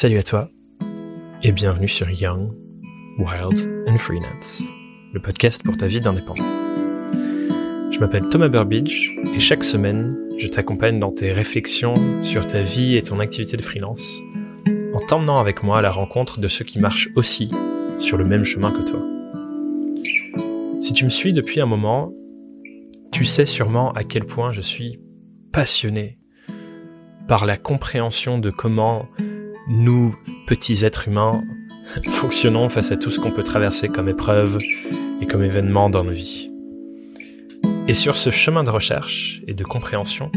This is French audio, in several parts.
Salut à toi et bienvenue sur Young, Wild and Freelance, le podcast pour ta vie d'indépendant. Je m'appelle Thomas Burbidge et chaque semaine, je t'accompagne dans tes réflexions sur ta vie et ton activité de freelance en t'emmenant avec moi à la rencontre de ceux qui marchent aussi sur le même chemin que toi. Si tu me suis depuis un moment, tu sais sûrement à quel point je suis passionné par la compréhension de comment nous, petits êtres humains, fonctionnons face à tout ce qu'on peut traverser comme épreuve et comme événement dans nos vies. Et sur ce chemin de recherche et de compréhension,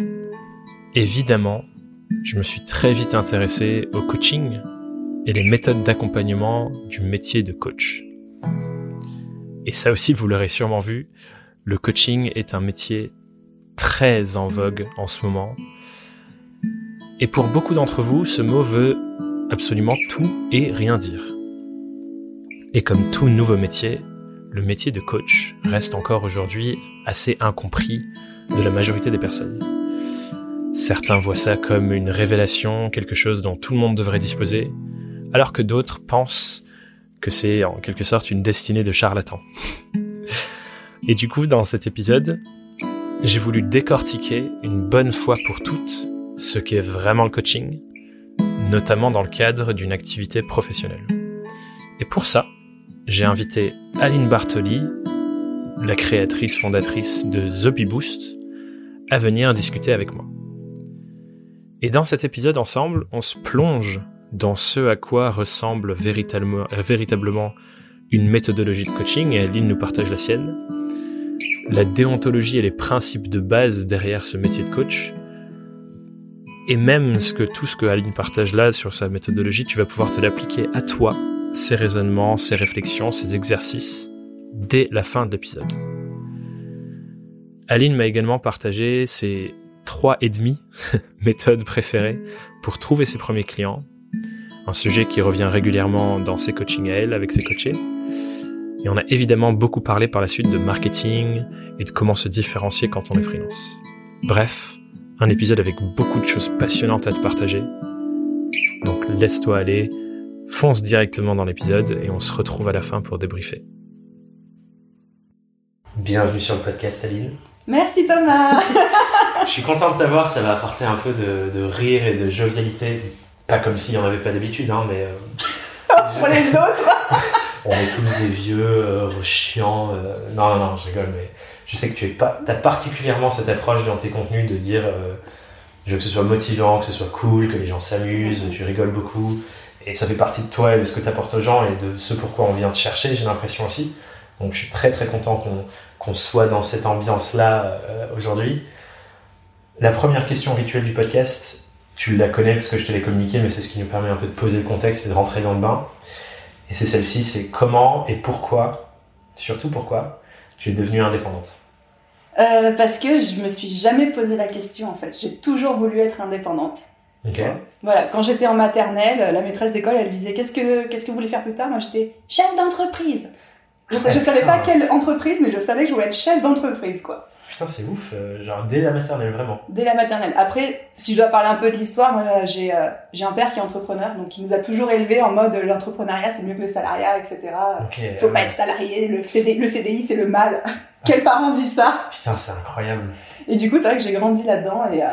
évidemment, je me suis très vite intéressé au coaching et les méthodes d'accompagnement du métier de coach. Et ça aussi, vous l'aurez sûrement vu, le coaching est un métier très en vogue en ce moment. Et pour beaucoup d'entre vous, ce mot veut absolument tout et rien dire. Et comme tout nouveau métier, le métier de coach reste encore aujourd'hui assez incompris de la majorité des personnes. Certains voient ça comme une révélation, quelque chose dont tout le monde devrait disposer, alors que d'autres pensent que c'est en quelque sorte une destinée de charlatan. Et du coup, dans cet épisode, j'ai voulu décortiquer une bonne fois pour toutes ce qu'est vraiment le coaching, notamment dans le cadre d'une activité professionnelle. Et pour ça, j'ai invité Aline Bartoli, la créatrice fondatrice de The à venir discuter avec moi. Et dans cet épisode ensemble, on se plonge dans ce à quoi ressemble véritablement, véritablement une méthodologie de coaching, et Aline nous partage la sienne, la déontologie et les principes de base derrière ce métier de coach, et même ce que tout ce que Aline partage là sur sa méthodologie, tu vas pouvoir te l'appliquer à toi, ces raisonnements, ces réflexions, ces exercices, dès la fin de l'épisode. Aline m'a également partagé ses trois et demi méthodes préférées pour trouver ses premiers clients, un sujet qui revient régulièrement dans ses coachings à elle avec ses coachés. Et on a évidemment beaucoup parlé par la suite de marketing et de comment se différencier quand on est freelance. Bref, un épisode avec beaucoup de choses passionnantes à te partager. Donc laisse-toi aller, fonce directement dans l'épisode et on se retrouve à la fin pour débriefer. Bienvenue sur le podcast Aline. Merci Thomas Je suis content de t'avoir, ça va apporter un peu de, rire et de jovialité. Pas comme s'il n'y en avait pas d'habitude, hein, mais... Euh, pour les autres On est tous des vieux, euh, chiants. Euh, non, non, non, je rigole, mais je sais que tu as particulièrement cette approche dans tes contenus de dire euh, je veux que ce soit motivant, que ce soit cool, que les gens s'amusent, tu rigoles beaucoup. Et ça fait partie de toi et de ce que tu apportes aux gens et de ce pourquoi on vient te chercher, j'ai l'impression aussi. Donc je suis très très content qu'on soit dans cette ambiance-là euh, aujourd'hui. La première question rituelle du podcast, tu la connais parce que je te l'ai communiqué, mais c'est ce qui nous permet un peu de poser le contexte et de rentrer dans le bain. Et c'est celle-ci, c'est comment et pourquoi, surtout pourquoi, tu es devenue indépendante. Euh, parce que je me suis jamais posé la question en fait. J'ai toujours voulu être indépendante. Ok. Voilà, quand j'étais en maternelle, la maîtresse d'école, elle disait qu'est-ce que qu'est-ce que vous voulez faire plus tard? Moi, j'étais chef d'entreprise. Je, je savais pas quelle entreprise, mais je savais que je voulais être chef d'entreprise, quoi. Putain, c'est ouf, euh, genre dès la maternelle, vraiment. Dès la maternelle. Après, si je dois parler un peu de l'histoire, moi j'ai euh, j'ai un père qui est entrepreneur, donc qui nous a toujours élevés en mode l'entrepreneuriat c'est mieux que le salariat, etc. Okay, Faut pas être salarié, le, CD, le CDI c'est le mal. Quel parent dit ça? Putain, c'est incroyable. Et du coup, c'est vrai que j'ai grandi là-dedans et, euh,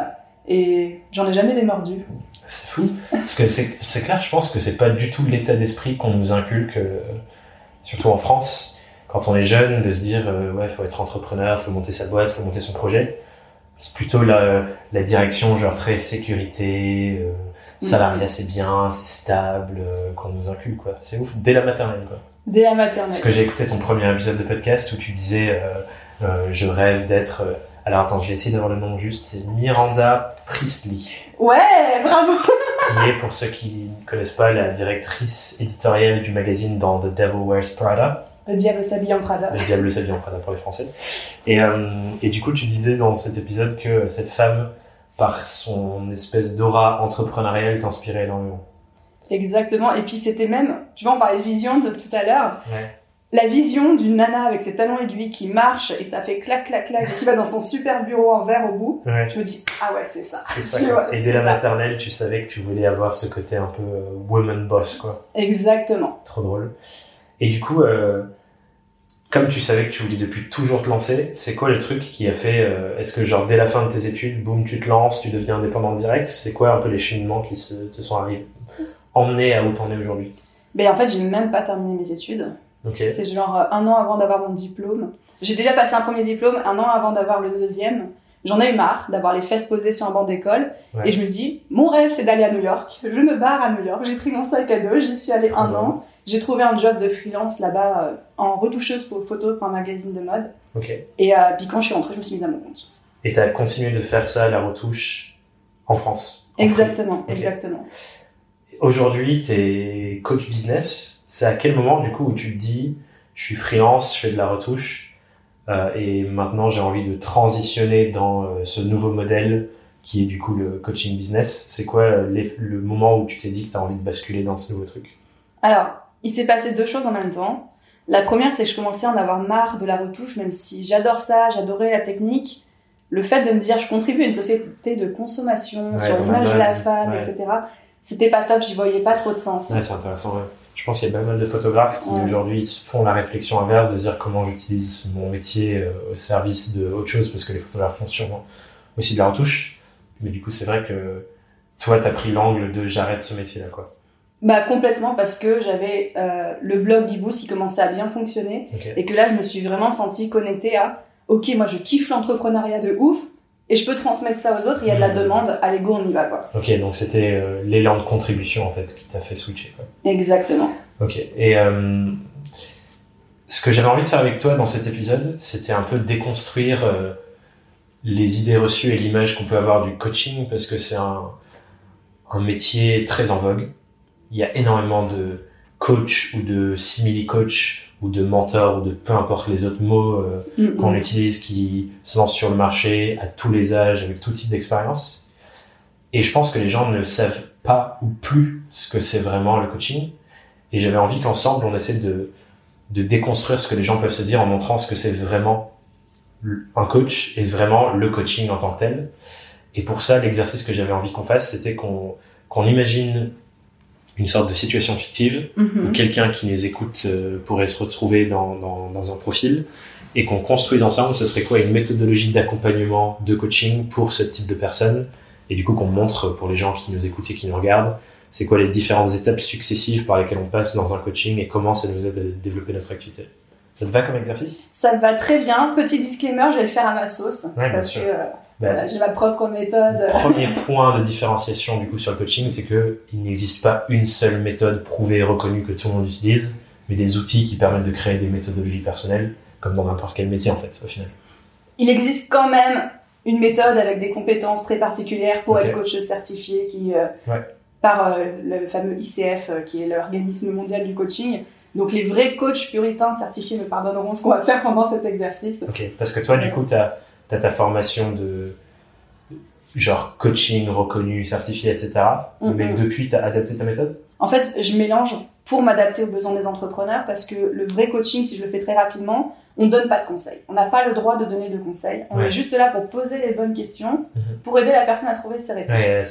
et j'en ai jamais démordu. C'est fou. Parce que c'est clair, je pense que c'est pas du tout l'état d'esprit qu'on nous inculque, surtout en France quand on est jeune, de se dire euh, ouais, faut être entrepreneur, faut monter sa boîte, faut monter son projet. C'est plutôt la, la direction genre très sécurité, euh, salariat c'est bien, c'est stable, euh, qu'on nous inculque quoi. C'est ouf dès la maternelle quoi. Dès la maternelle. Parce que j'ai écouté ton premier épisode de podcast où tu disais euh, euh, je rêve d'être alors attends, j'ai essayé d'avoir le nom juste, c'est Miranda Priestley. Ouais, bravo. qui est pour ceux qui ne connaissent pas la directrice éditoriale du magazine dans The Devil Wears Prada. Le diable s'habille en Prada. Le diable s'habille en Prada pour les Français. Et, euh, et du coup, tu disais dans cet épisode que cette femme, par son espèce d'aura entrepreneuriale, t'inspirait énormément. Exactement. Et puis c'était même, tu vois, on parlait de vision de tout à l'heure. Ouais. la vision d'une nana avec ses talons aiguilles qui marche et ça fait clac clac clac et qui va dans son super bureau en verre au bout, Ouais. je me dis ah ouais c'est ça. Vois, Et dès la ça. maternelle, tu savais que tu voulais avoir ce côté un peu euh, woman boss, quoi. Exactement. Trop drôle. Et du coup, euh, comme tu savais que tu voulais depuis toujours te lancer, c'est quoi le truc qui a fait euh, Est-ce que genre dès la fin de tes études, boum, tu te lances, tu deviens indépendant direct? C'est quoi un peu les cheminements qui se, te sont arrivés, emmenés à où t'en es aujourd'hui? Mais en fait j'ai même pas terminé mes études. C'est genre euh, un an avant d'avoir mon diplôme. J'ai déjà passé un premier diplôme, un an avant d'avoir le deuxième. J'en ai eu marre d'avoir les fesses posées sur un banc d'école. Ouais. Et je me dis, mon rêve c'est d'aller à New York. Je me barre à New York. J'ai pris mon sac à dos, j'y suis allée un an. J'ai trouvé un job de freelance là-bas euh, en retoucheuse pour photos pour un magazine de mode. Ok. Et euh, puis quand je suis rentrée, je me suis mise à mon compte. Et t'as continué de faire ça, la retouche, en France en Exactement, exactement. Aujourd'hui, t'es coach business. C'est à quel moment, du coup, où tu te dis, je suis freelance, je fais de la retouche, euh, et maintenant j'ai envie de transitionner dans euh, ce nouveau modèle qui est du coup le coaching business? C'est quoi les- le moment où tu t'es dit que t'as envie de basculer dans ce nouveau truc? Alors, il s'est passé deux choses en même temps. La première, c'est que je commençais à en avoir marre de la retouche, même si j'adore ça, j'adorais la technique. Le fait de me dire, je contribue à une société de consommation Ouais, sur l'image de la femme, ouais. etc. C'était pas top, j'y voyais pas trop de sens. Ouais, c'est intéressant. ouais. Je pense qu'il y a pas mal de photographes qui aujourd'hui font la réflexion inverse de dire comment j'utilise mon métier euh, au service de autre chose parce que les photographes font sûrement aussi de la retouche. Mais du coup, c'est vrai que toi, t'as pris l'angle de j'arrête ce métier-là, quoi. Bah complètement parce que j'avais euh, le blog Bibous qui commençait à bien fonctionner et que là je me suis vraiment sentie connectée à ok moi je kiffe l'entrepreneuriat de ouf et je peux transmettre ça aux autres, il y a de la Mhm. demande, allez go on y va quoi. Ok, donc c'était euh, l'élan de contribution en fait qui t'a fait switcher. Quoi. Exactement. Ok. Et euh, ce que j'avais envie de faire avec toi dans cet épisode, c'était un peu déconstruire les idées reçues et l'image qu'on peut avoir du coaching parce que c'est un, un métier très en vogue. Il y a énormément de coach ou de simili-coach ou de mentor ou de peu importe les autres mots euh, qu'on utilise qui se lancent sur le marché à tous les âges avec tout type d'expérience. Et je pense que les gens ne savent pas ou plus ce que c'est vraiment le coaching. Et j'avais envie qu'ensemble on essaie de, de déconstruire ce que les gens peuvent se dire en montrant ce que c'est vraiment un coach et vraiment le coaching en tant que tel. Et pour ça, l'exercice que j'avais envie qu'on fasse, c'était qu'on qu'on imagine une sorte de situation fictive Mhm. où quelqu'un qui les écoute euh, pourrait se retrouver dans, dans, dans un profil et qu'on construise ensemble, ce serait quoi une méthodologie d'accompagnement, de coaching pour ce type de personnes et du coup qu'on montre pour les gens qui nous écoutent et qui nous regardent, c'est quoi les différentes étapes successives par lesquelles on passe dans un coaching et comment ça nous aide à développer notre activité. Ça te va comme exercice? Ça me va très bien. Petit disclaimer, je vais le faire à ma sauce. Ouais, parce que euh, Voilà, j'ai ma propre méthode. Premier point de différenciation du coup sur le coaching, c'est que il n'existe pas une seule méthode prouvée et reconnue que tout le monde utilise, mais des outils qui permettent de créer des méthodologies personnelles, comme dans n'importe quel métier en fait, au final. Il existe quand même une méthode avec des compétences très particulières pour être coach certifié qui, euh, Ouais. par euh, le fameux ICF, euh, qui est l'organisme mondial du coaching. Donc les vrais coachs puritains certifiés me pardonneront ce qu'on va faire pendant cet exercice. Ok, parce que toi, du coup, tu as, ta formation de genre coaching reconnu, certifié, etc. Mais depuis, tu as adapté ta méthode? En fait, je mélange pour m'adapter aux besoins des entrepreneurs parce que le vrai coaching, si je le fais très rapidement, on ne donne pas de conseils. On n'a pas le droit de donner de conseils. On Ouais. est juste là pour poser les bonnes questions, Mhm. pour aider la personne à trouver ses réponses. Ouais,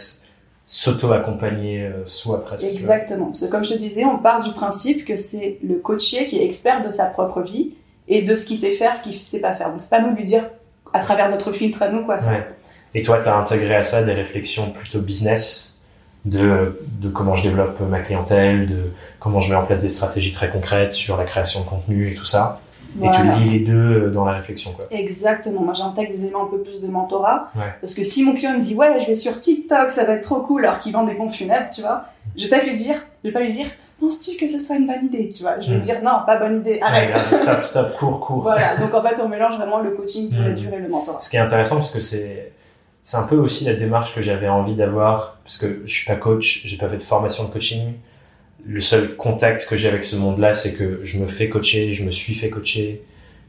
s'auto-accompagner euh, soi presque. Exactement. Parce que comme je te disais, on part du principe que c'est le coaché qui est expert de sa propre vie et de ce qu'il sait faire, ce qu'il sait pas faire. Donc c'est pas nous lui dire à travers notre filtre à nous quoi. Ouais. Et toi, tu as intégré à ça des réflexions plutôt business de, de comment je développe ma clientèle, de comment je mets en place des stratégies très concrètes sur la création de contenu et tout ça. Et tu lis les deux euh, dans la réflexion. Quoi. Exactement. Moi, j'intègre des éléments un peu plus de mentorat. Ouais. Parce que si mon client me dit, ouais, je vais sur TikTok, ça va être trop cool, alors qu'il vend des pompes funèbres, tu vois, je vais peut-être lui dire, je vais pas lui dire, penses-tu que ce soit une bonne idée, tu vois? Je vais Mm. lui dire, non, pas bonne idée, arrête. Ouais, stop, stop, cours, cours. voilà. Donc, en fait, on mélange vraiment le coaching pour la durée et le mentorat. Ce qui est intéressant, parce que c'est c'est un peu aussi la démarche que j'avais envie d'avoir, parce que je suis pas coach, j'ai pas fait de formation de coaching. Le seul contact que j'ai avec ce monde-là, c'est que je me fais coacher, je me suis fait coacher,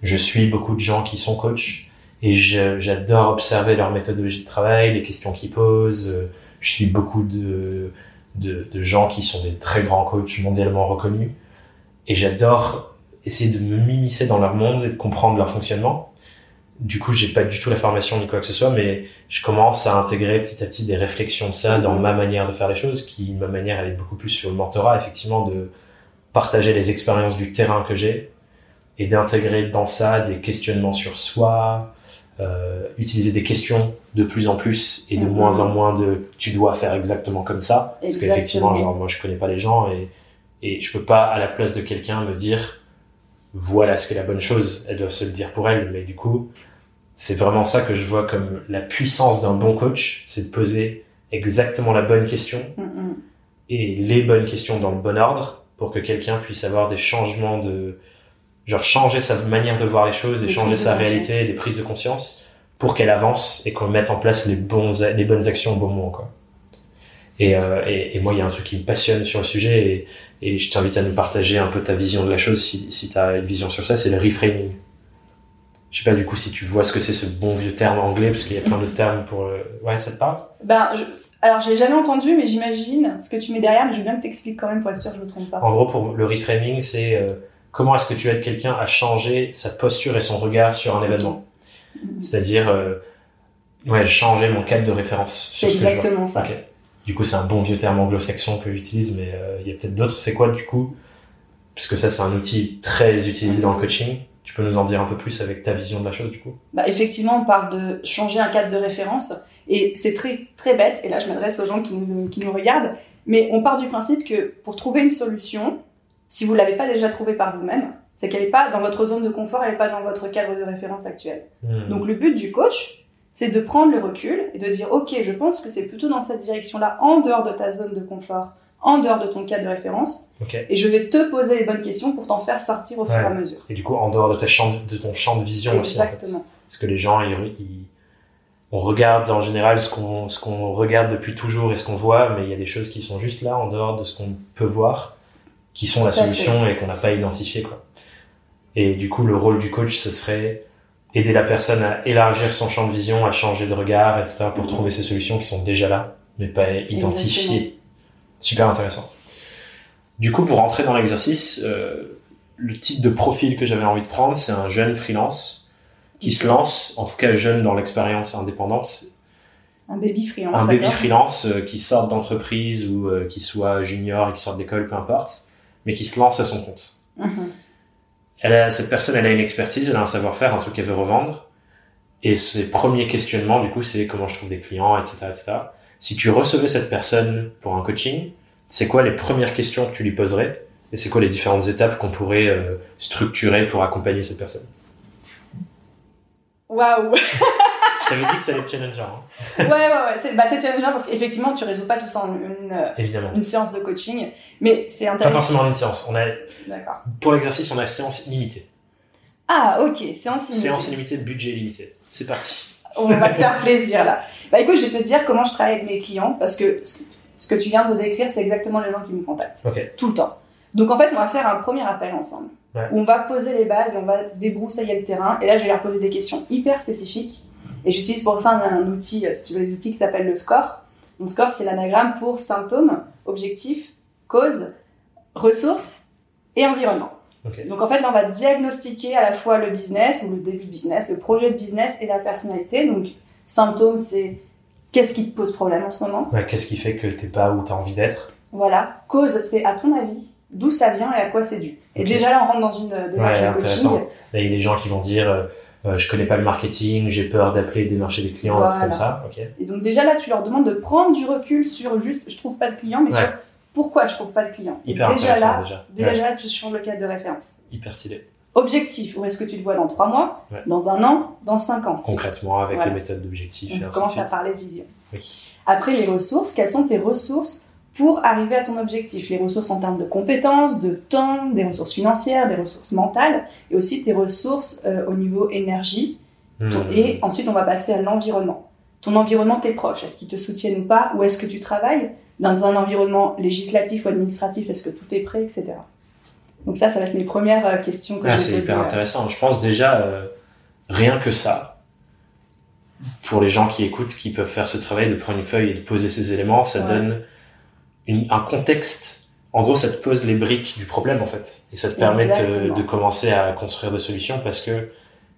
je suis beaucoup de gens qui sont coachs, et j'adore observer leur méthodologie de travail, les questions qu'ils posent. Je suis beaucoup de, de, gens qui sont des très grands coachs mondialement reconnus, et j'adore essayer de me m'immiscer dans leur monde et de comprendre leur fonctionnement. Du coup, j'ai pas du tout la formation ni quoi que ce soit, mais je commence à intégrer petit à petit des réflexions de ça dans ma manière de faire les choses, qui, ma manière, elle est beaucoup plus sur le mentorat, effectivement, de partager les expériences du terrain que j'ai et d'intégrer dans ça des questionnements sur soi, euh, utiliser des questions de plus en plus et de Mhm. moins en moins de tu dois faire exactement comme ça parce qu'effectivement genre moi je connais pas les gens et et je peux pas à la place de quelqu'un me dire voilà ce qu'est la bonne chose elles doivent se le dire pour elles mais du coup c'est vraiment ça que je vois comme la puissance d'un bon coach c'est de poser exactement la bonne question Mm, mm. et les bonnes questions dans le bon ordre pour que quelqu'un puisse avoir des changements de genre changer sa manière de voir les choses et Des changer de sa réalité des prises de conscience pour qu'elle avance et qu'on mette en place les bons les bonnes actions au bon moment quoi. Et, euh, et, et moi il y a un truc qui me passionne sur le sujet et, et je t'invite à nous partager un peu ta vision de la chose si, si tu as une vision sur ça c'est le reframing. Je sais pas du coup si tu vois ce que c'est ce bon vieux terme anglais parce qu'il y a plein de termes pour le... ouais ça te parle? Ben, je... alors je l'ai jamais entendu, mais j'imagine ce que tu mets derrière, mais je veux bien que t'expliques quand même pour être sûr que je me trompe pas. En gros, pour le reframing, c'est euh, comment est-ce que tu aides quelqu'un à changer sa posture et son regard sur un événement. Mhm. C'est-à-dire, euh, ouais, changer mon cadre de référence sur C'est ce que je vois. exactement ça. Du coup, c'est un bon vieux terme anglo-saxon que j'utilise, mais euh, il y a peut-être d'autres. C'est quoi, du coup Puisque ça, c'est un outil très utilisé dans le coaching. Tu peux nous en dire un peu plus avec ta vision de la chose, du coup? Bah, effectivement, on parle de changer un cadre de référence, et c'est très très bête. Et là, je m'adresse aux gens qui nous, qui nous regardent, mais on part du principe que pour trouver une solution, si vous l'avez pas déjà trouvée par vous-même, c'est qu'elle n'est pas dans votre zone de confort, elle n'est pas dans votre cadre de référence actuel. Hmm. Donc le but du coach, c'est de prendre le recul et de dire ok, je pense que c'est plutôt dans cette direction-là, en dehors de ta zone de confort, en dehors de ton cadre de référence, et je vais te poser les bonnes questions pour t'en faire sortir au fur et à mesure. Et du coup, en dehors de, ta champ, de ton champ de vision aussi, en fait. Exactement. Parce que les gens, ils, ils- on regarde en général ce qu'on ce qu'on regarde depuis toujours et ce qu'on voit, mais il y a des choses qui sont juste là, en dehors de ce qu'on peut voir, qui sont la solution et qu'on n'a pas identifié. Quoi. Et du coup, le rôle du coach, ce serait aider la personne à élargir son champ de vision, à changer de regard, etc., pour Mhm. trouver ces solutions qui sont déjà là, mais pas identifiées. Super intéressant. Du coup, pour rentrer dans l'exercice, euh, le type de profil que j'avais envie de prendre, c'est un jeune freelance qui se lance, en tout cas jeune dans l'expérience indépendante, Un baby freelance. un baby freelance euh, qui sort d'entreprise ou euh, qui soit junior et qui sort d'école, peu importe, mais qui se lance à son compte. Mhm. Elle a, cette personne, elle a une expertise, elle a un savoir-faire, un truc qu'elle veut revendre. Et ses premiers questionnements, du coup, c'est comment je trouve des clients, etc., etc. Si tu recevais cette personne pour un coaching, c'est quoi les premières questions que tu lui poserais Et c'est quoi les différentes étapes qu'on pourrait euh, structurer pour accompagner cette personne? Waouh Je t'avais dit que ça allait être challengeant, hein. Ouais, ouais, ouais. C'est bah, challengeant parce qu'effectivement, tu résous pas tout ça en une, euh, évidemment. une séance de coaching. Mais c'est Pas intéressant. forcément une séance. On a, D'accord. pour l'exercice, on a séance limitée. Ah, ok. Séance limitée. Séance limitée, budget limité. C'est parti. On va se faire plaisir là. Bah écoute, je vais te dire comment je travaille avec mes clients parce que ce que tu viens de décrire, c'est exactement les gens qui me contactent. Tout le temps. Donc en fait, on va faire un premier appel ensemble. Ouais. Où on va poser les bases et on va débroussailler le terrain. Et là, je vais leur poser des questions hyper spécifiques. Et j'utilise pour ça un, un outil, euh, si tu veux, les outils qui s'appelle le SCORE. Mon SCORE, c'est l'anagramme pour symptômes, objectifs, causes, ressources et environnement. Donc en fait, là, on va diagnostiquer à la fois le business ou le début de business, le projet de business et la personnalité. Donc symptômes, c'est qu'est-ce qui te pose problème en ce moment? Ouais, Qu'est-ce qui fait que t'es pas où t'as envie d'être? Voilà. Cause, c'est à ton avis d'où ça vient et à quoi c'est dû? Et déjà là, on rentre dans une euh, démarche Ouais, de coaching. Là, il y a des gens qui vont dire euh, je connais pas le marketing, j'ai peur d'appeler démarcher des clients, Voilà. c'est comme ça. Et donc déjà là, tu leur demandes de prendre du recul sur juste, je trouve pas de client, mais Ouais. sur pourquoi je trouve pas de client. Hyper déjà là, déjà. déjà Ouais, là, tu changes le cadre de référence. hyper stylé. Objectif, où est-ce que tu te vois dans trois mois, Ouais. dans un an, dans cinq ans? C'est Concrètement, avec Voilà. les méthodes d'objectifs et On commence à parler de vision. Oui. Après, les ressources, quelles sont tes ressources pour arriver à ton objectif Les ressources en termes de compétences, de temps, des ressources financières, des ressources mentales, et aussi tes ressources euh, au niveau énergie. Hmm. Et ensuite, on va passer à l'environnement. Ton environnement, tes proches, est-ce qu'ils te soutiennent ou pas? Où est-ce que tu travailles Dans un environnement législatif ou administratif, est-ce que tout est prêt, etc. Donc ça, ça va être mes premières euh, questions que Ah, c'est hyper euh, intéressant. Je pense déjà, euh, rien que ça, pour les gens qui écoutent, qui peuvent faire ce travail, de prendre une feuille et de poser ces éléments, ça Ouais. donne une- un contexte en gros, ça te pose les briques du problème en fait, et ça te permet de, commencer à construire des solutions parce que,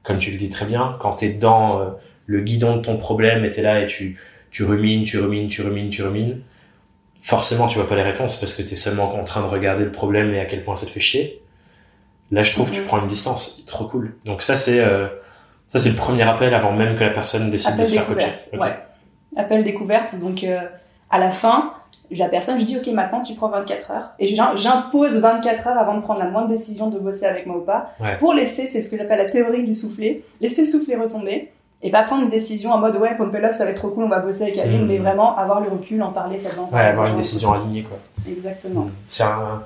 comme tu le dis très bien, quand t'es dans euh, le guidon de ton problème et t'es là et tu tu rumines, tu rumines, tu rumines, tu rumines, forcément tu vois pas les réponses parce que t'es seulement en train de regarder le problème et à quel point ça te fait chier. Là, je trouve que tu Mhm. prends une distance, trop cool. Donc ça c'est euh, ça c'est le premier appel avant même que la personne décide de se faire coacher. découverte. Ok. Ouais. Appel découverte. Donc, euh, à la fin, la personne, je dis, OK, maintenant, tu prends 24 heures. Et j'im- j'impose 24 heures avant de prendre la moindre décision de bosser avec moi ou pas. Ouais. Pour laisser, c'est ce que j'appelle la théorie du soufflet. Laisser le soufflet retomber. Et pas prendre une décision en mode, ouais, Pump It Up, ça va être trop cool, on va bosser avec Aline. Mhm. Mais vraiment avoir le recul, en parler, ça. Ouais, avoir une décision alignée quoi. Exactement. C'est un,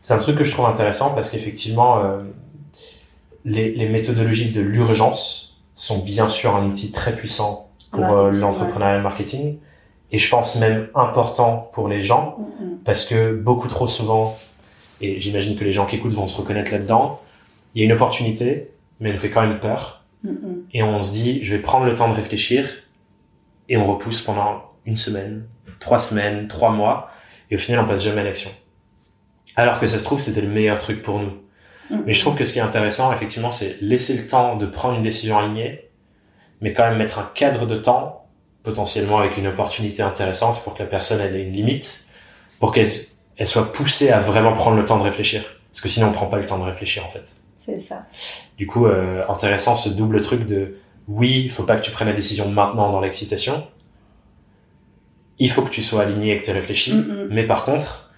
c'est un truc que je trouve intéressant parce qu'effectivement, euh, les, les méthodologies de l'urgence sont bien sûr un outil très puissant pour euh, l'entrepreneuriat et le marketing. Et je pense même important pour les gens Mhm. parce que beaucoup trop souvent, et j'imagine que les gens qui écoutent vont se reconnaître là-dedans, il y a une opportunité, mais elle nous fait quand même peur. Mhm. Et on se dit, je vais prendre le temps de réfléchir, et on repousse pendant une semaine, trois semaines, trois mois, et au final, on passe jamais à l'action. Alors que ça se trouve, c'était le meilleur truc pour nous. Mhm. Mais je trouve que ce qui est intéressant, effectivement, c'est laisser le temps de prendre une décision alignée, mais quand même mettre un cadre de temps, potentiellement avec une opportunité intéressante pour que la personne elle ait une limite, pour qu'elle elle soit poussée à vraiment prendre le temps de réfléchir. Parce que sinon, on prend pas le temps de réfléchir, en fait. C'est ça. Du coup, euh, intéressant ce double truc de oui, il faut pas que tu prennes la décision maintenant dans l'excitation. Il faut que tu sois aligné et que tu réfléchi. Mais par contre,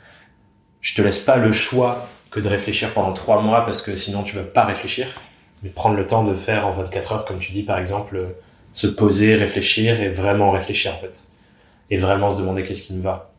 je te laisse pas le choix que de réfléchir pendant trois mois parce que sinon tu vas pas réfléchir. Mais prendre le temps de faire en 24 heures, comme tu dis par exemple, euh, se poser, réfléchir et vraiment réfléchir en fait. Et vraiment se demander qu'est-ce qui me va.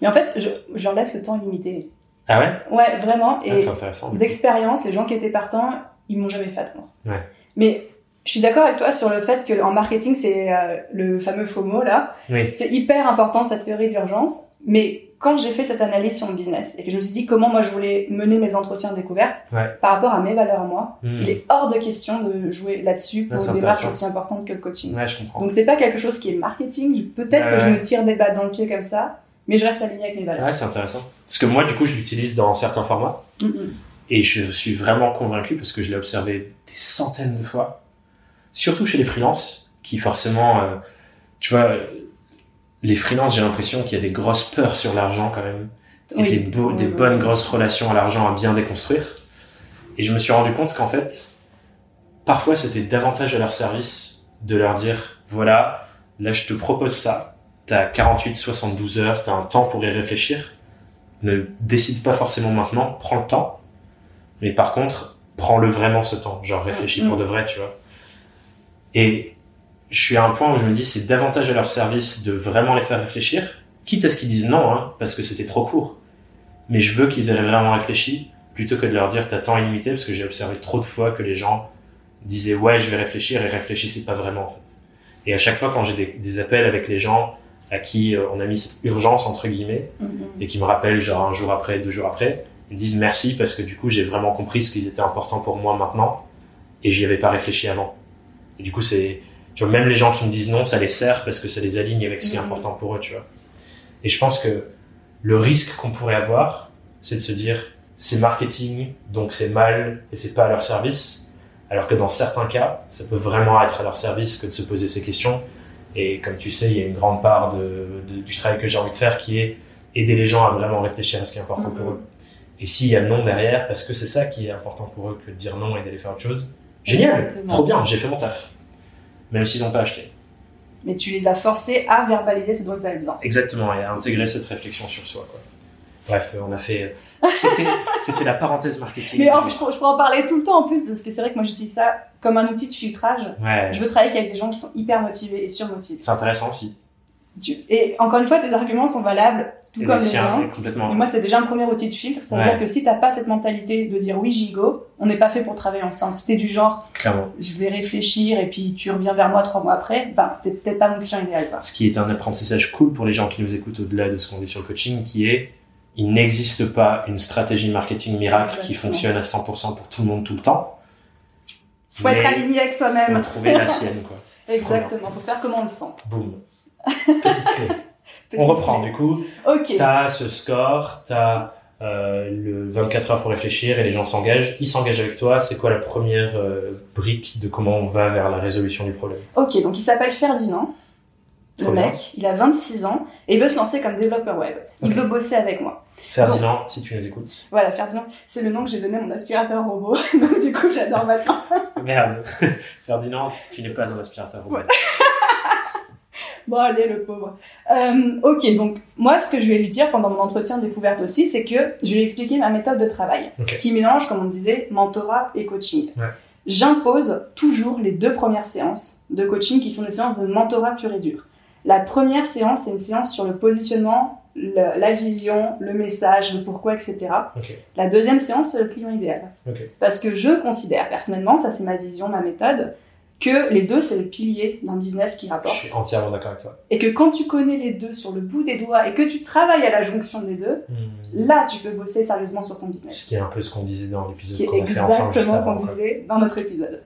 Mais en fait, je, je leur laisse le temps limité. Ah ouais? Ouais, vraiment. Ah, Et C'est intéressant. d'expérience, les gens qui étaient partants, ils m'ont jamais fait attendre. Ouais. Mais je suis d'accord avec toi sur le fait que en marketing, c'est euh, le fameux FOMO là. Oui. C'est hyper important cette théorie de l'urgence. Mais quand j'ai fait cette analyse sur mon business et que je me suis dit comment moi je voulais mener mes entretiens de découverte Ouais. par rapport à mes valeurs à moi, Hmm. il est hors de question de jouer là-dessus pour une démarche aussi importante que le coaching. Ouais, je comprends. Donc c'est pas quelque chose qui est marketing. Peut-être que je me tire des balles dans le pied comme ça, mais je reste aligné avec mes valeurs. Ouais, c'est intéressant. Parce que moi, du coup, je l'utilise dans certains formats. Mm, mm. Et je suis vraiment convaincu parce que je l'ai observé des centaines de fois, surtout chez les freelances, qui forcément, euh, tu vois, les freelances, j'ai l'impression qu'il y a des grosses peurs sur l'argent quand même, et des, beaux- des bonnes grosses relations à l'argent à bien déconstruire. Et je me suis rendu compte qu'en fait, parfois c'était davantage à leur service de leur dire, voilà, là je te propose ça, t'as 48, 72 heures, t'as un temps pour y réfléchir, ne décide pas forcément maintenant, prends le temps, mais par contre, prends-le vraiment ce temps, genre réfléchis Mm. pour de vrai, tu vois. Et je suis à un point où je me dis, c'est davantage à leur service de vraiment les faire réfléchir, quitte à ce qu'ils disent non, hein, parce que c'était trop court. Mais je veux qu'ils aient vraiment réfléchi, plutôt que de leur dire t'as temps illimité, parce que j'ai observé trop de fois que les gens disaient ouais, je vais réfléchir et réfléchissaient pas vraiment, en fait. Et à chaque fois, quand j'ai des, des appels avec les gens à qui euh, on a mis cette urgence, entre guillemets, Mm, mm. et qui me rappellent genre un jour après, deux jours après, ils me disent merci parce que du coup j'ai vraiment compris ce qu'ils étaient importants pour moi maintenant et j'y avais pas réfléchi avant. Et du coup c'est, tu vois, même les gens qui me disent non, ça les sert parce que ça les aligne avec ce qui est Mhm. important pour eux, tu vois. Et je pense que le risque qu'on pourrait avoir, c'est de se dire c'est marketing, donc c'est mal et c'est pas à leur service. Alors que dans certains cas, ça peut vraiment être à leur service que de se poser ces questions. Et comme tu sais, il y a une grande part de, de- du travail que j'ai envie de faire qui est aider les gens à vraiment réfléchir à ce qui est important pour Mhm. eux. Et s'il y a non derrière, parce que c'est ça qui est important pour eux que de dire non et d'aller faire autre chose, génial, Exactement. trop bien, j'ai fait mon taf. Même s'ils n'ont pas acheté. Mais tu les as forcés à verbaliser ce dont ils avaient besoin. Exactement, et à intégrer cette réflexion sur soi. Quoi. Bref, on a fait. C'était, c'était la parenthèse marketing. Mais en- je, pourrais- je pourrais en parler tout le temps en plus, parce que c'est vrai que moi j'utilise ça comme un outil de filtrage. Ouais, Je veux travailler avec des gens qui sont hyper motivés et surmotivés. c'est intéressant aussi. Tu- Et encore une fois, tes arguments sont valables, tout Et comme les miens. Et moi, c'est déjà un premier outil de filtre. C'est-à-dire Ouais. que si t'as pas cette mentalité de dire oui, j'y go, on n'est pas fait pour travailler ensemble. T'es du genre, Clairement. je vais réfléchir et puis tu reviens vers moi trois mois après, ben, t'es peut-être pas mon client idéal, quoi. Ce qui est un apprentissage cool pour les gens qui nous écoutent au-delà de ce qu'on dit sur le coaching, qui est il n'existe pas une stratégie marketing miracle qui fonctionne à 100% pour tout le monde tout le temps. Faut Mais être aligné avec faut soi-même. trouver la sienne, quoi. Exactement. Faut faire comme on le sent. Boum. Petite clé. Petite On reprend, clé. du coup. Ok. T'as ce score, t'as euh, le 24 heures pour réfléchir et les gens s'engagent. Ils s'engagent avec toi. C'est quoi la première euh, brique de comment on va vers la résolution du problème? Ok, donc il s'appelle Ferdinand. Le Trop bien. mec, il a 26 ans et il veut se lancer comme développeur web. Il veut bosser avec moi. Ferdinand, si tu nous écoutes. Voilà, Ferdinand, c'est le nom que j'ai donné à mon aspirateur robot. Donc du coup, j'adore maintenant. Merde. Ferdinand, tu n'es pas un aspirateur. robot. Ouais. Bon, allez, le pauvre. Euh, ok, donc moi, ce que je vais lui dire pendant mon entretien de découverte aussi, c'est que je vais lui expliquer ma méthode de travail, qui mélange, comme on disait, mentorat et coaching. Ouais. J'impose toujours les deux premières séances de coaching qui sont des séances de mentorat pur et dur. La première séance, c'est une séance sur le positionnement, le- la vision, le message, le pourquoi, etc. La deuxième séance, c'est le client idéal. Parce que je considère personnellement, ça c'est ma vision, ma méthode, que les deux, c'est le pilier d'un business qui Je rapporte. suis entièrement d'accord avec toi. Et que quand tu connais les deux sur le bout des doigts et que tu travailles à la jonction des deux, Hmm. là, tu peux bosser sérieusement sur ton business. Ce qui est un peu ce qu'on disait dans Ce l'épisode qu'on a fait ensemble exactement avant. qu'on disait dans notre épisode.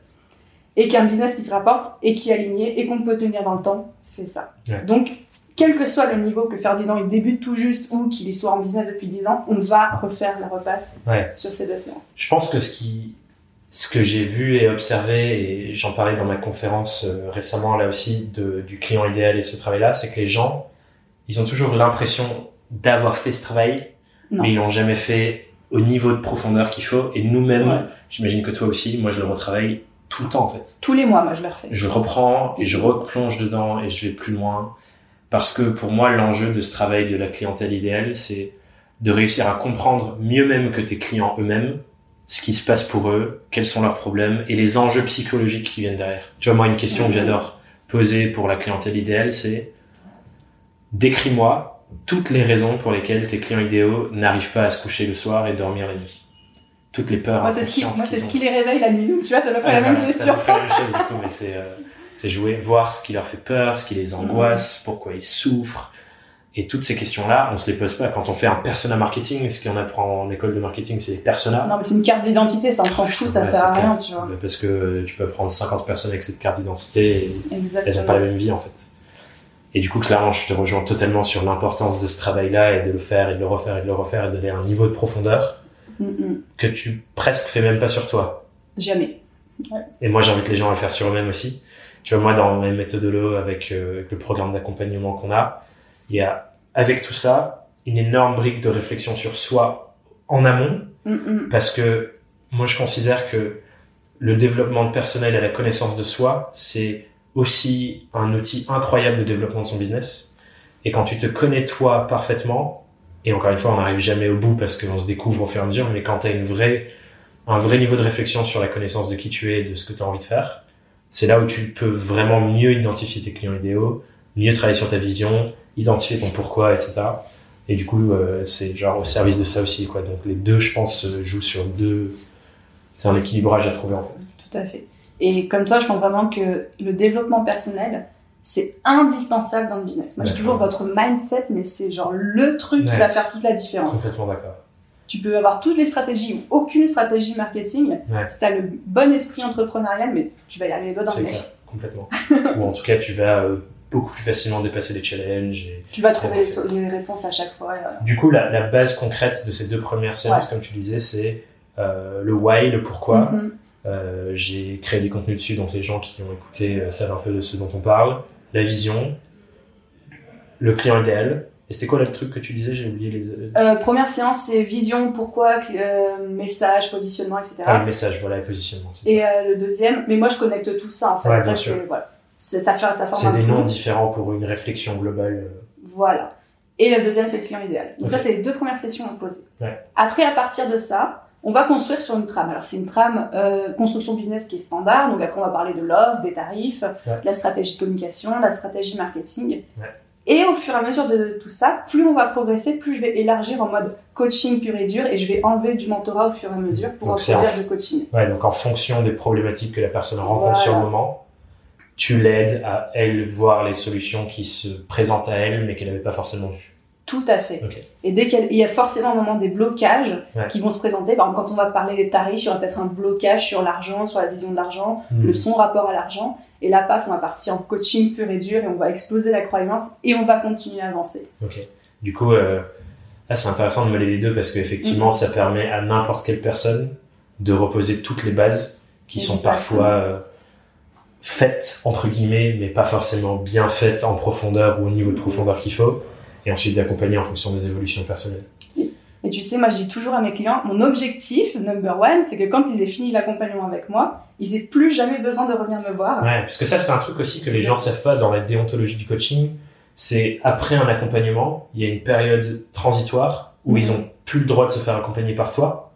Et qu'un business qui se rapporte et qui est aligné et qu'on peut tenir dans le temps, c'est ça. Ouais. Donc, quel que soit le niveau que Ferdinand il débute tout juste ou qu'il soit en business depuis 10 ans, on va refaire la repasse Ouais. sur ces deux séances. Je pense que ce qui, ce que j'ai vu et observé, et j'en parlais dans ma conférence euh, récemment là aussi de, du client idéal et ce travail-là, c'est que les gens, ils ont toujours l'impression d'avoir fait ce travail, Non. mais ils l'ont jamais fait au niveau de profondeur qu'il faut. Et nous-mêmes, Ouais. j'imagine que toi aussi, moi je le retravaille tout le temps en fait. Tous les mois, moi, je le refais. Je reprends et je replonge dedans et je vais plus loin. Parce que pour moi, l'enjeu de ce travail de la clientèle idéale, c'est de réussir à comprendre mieux même que tes clients eux-mêmes ce qui se passe pour eux, quels sont leurs problèmes et les enjeux psychologiques qui viennent derrière. Tu vois, moi, une question que j'adore poser pour la clientèle idéale, c'est décris-moi toutes les raisons pour lesquelles tes clients idéaux n'arrivent pas à se coucher le soir et dormir la nuit. Toutes les peurs Moi, c'est ce qui, inconscientes moi, c'est qu'ils ce ont. qui les réveille la nuit. Donc, tu vois, ça me fait Ouais, la même question. C'est la même chose, du coup, mais c'est, euh, c'est jouer, voir ce qui leur fait peur, ce qui les angoisse, pourquoi ils souffrent. Et toutes ces questions-là, on se les pose pas. Quand on fait un persona marketing, ce qu'on apprend en école de marketing, c'est les personas. Non, mais c'est une carte d'identité, ça, on s'en fout, ça sert à rien, tu vois. Mais Parce que tu peux prendre 50 personnes avec cette carte d'identité et elles ont pas la même vie, en fait. Et du coup, clairement, je te rejoins totalement sur l'importance de ce travail-là et de le faire et de le refaire et de le refaire et de donner un niveau de profondeur Mm, mm. que tu presque fais même pas sur toi. Jamais. Et moi, j'invite les gens à le faire sur eux-mêmes aussi. Tu vois, moi, dans mes méthodologies avec, euh, avec le programme d'accompagnement qu'on a, il y a, avec tout ça, une énorme brique de réflexion sur soi en amont, Mm, mm. parce que moi, je considère que le développement de personnel et la connaissance de soi, c'est aussi un outil incroyable de développement de son business. Et quand tu te connais toi parfaitement, et encore une fois, on n'arrive jamais au bout parce qu'on se découvre au fur et à mesure, mais quand tu as une vraie, un vrai niveau de réflexion sur la connaissance de qui tu es et de ce que tu as envie de faire, c'est là où tu peux vraiment mieux identifier tes clients idéaux, mieux travailler sur ta vision, identifier ton pourquoi, etc. Et du coup, euh, c'est genre au service de ça aussi, quoi. Donc les deux, je pense, euh, jouent sur deux. C'est un équilibrage à trouver en fait. Tout à fait. Et comme toi, je pense vraiment que le développement personnel, c'est indispensable dans le business. Moi, j'ai toujours votre mindset, mais c'est genre le truc qui va faire toute la différence. Complètement d'accord. Tu peux avoir toutes les stratégies ou aucune stratégie marketing. Ouais. Si tu as le bon esprit entrepreneurial, mais tu vas y arriver les doigts dans le nez. complètement. Ou en tout cas, tu vas euh, beaucoup plus facilement dépasser les challenges. Et... Tu vas trouver les, réponses à chaque fois. euh. Du coup, la, la base concrète de ces deux premières séances, comme tu disais, c'est euh, le why, le pourquoi. Mhm. Euh, j'ai créé des contenus dessus, donc les gens qui ont écouté savent un peu de ce dont on parle. La vision, le client idéal. Et c'était quoi le truc que tu disais? J'ai oublié les. Première séance, c'est vision, pourquoi, message, positionnement, etc. Ah, le message, voilà, et positionnement. Et le deuxième, mais moi je connecte tout ça en fait. Ouais, Après, bien sûr. Voilà. C'est- Ça, fait, ça forme C'est un des noms différents pour une réflexion globale. euh. Voilà. Et le deuxième, c'est le client idéal. Donc ça, c'est les deux premières sessions imposées. Ouais. Après, à partir de ça, on va construire sur une trame. Alors, c'est une trame euh, construction business qui est standard. Donc après, on va parler de l'offre, des tarifs, Ouais. de la stratégie de communication, la stratégie marketing. Ouais. Et au fur et à mesure de tout ça, plus on va progresser, plus je vais élargir en mode coaching pur et dur et je vais enlever du mentorat au fur et à mesure pour introduire du coaching. Ouais, donc en fonction des problématiques que la personne rencontre Voilà. sur le moment, tu l'aides à elle voir les solutions qui se présentent à elle, mais qu'elle n'avait pas forcément vues. Tout à fait. Et dès qu'il y a- il y a forcément un moment des blocages Ouais. qui vont se présenter, par exemple quand on va parler des tarifs, il y aura peut-être un blocage sur l'argent, sur la vision de l'argent, Hmm. le son rapport à l'argent. Et là, paf, on va partir en coaching pur et dur et on va exploser la croyance et on va continuer à avancer. Ok. Du coup, euh, Ah, c'est intéressant de mêler les deux parce qu'effectivement, ça permet à n'importe quelle personne de reposer toutes les bases qui sont parfois euh, faites, entre guillemets, mais pas forcément bien faites en profondeur ou au niveau de profondeur qu'il faut, et ensuite d'accompagner en fonction des évolutions personnelles. Et tu sais, moi je dis toujours à mes clients, mon objectif number one, c'est que quand ils aient fini l'accompagnement avec moi, ils aient plus jamais besoin de revenir me voir. Ouais, parce que ça, c'est un truc aussi que les gens savent pas dans la déontologie du coaching. C'est après un accompagnement, il y a une période transitoire où Mhm. ils ont plus le droit de se faire accompagner par toi.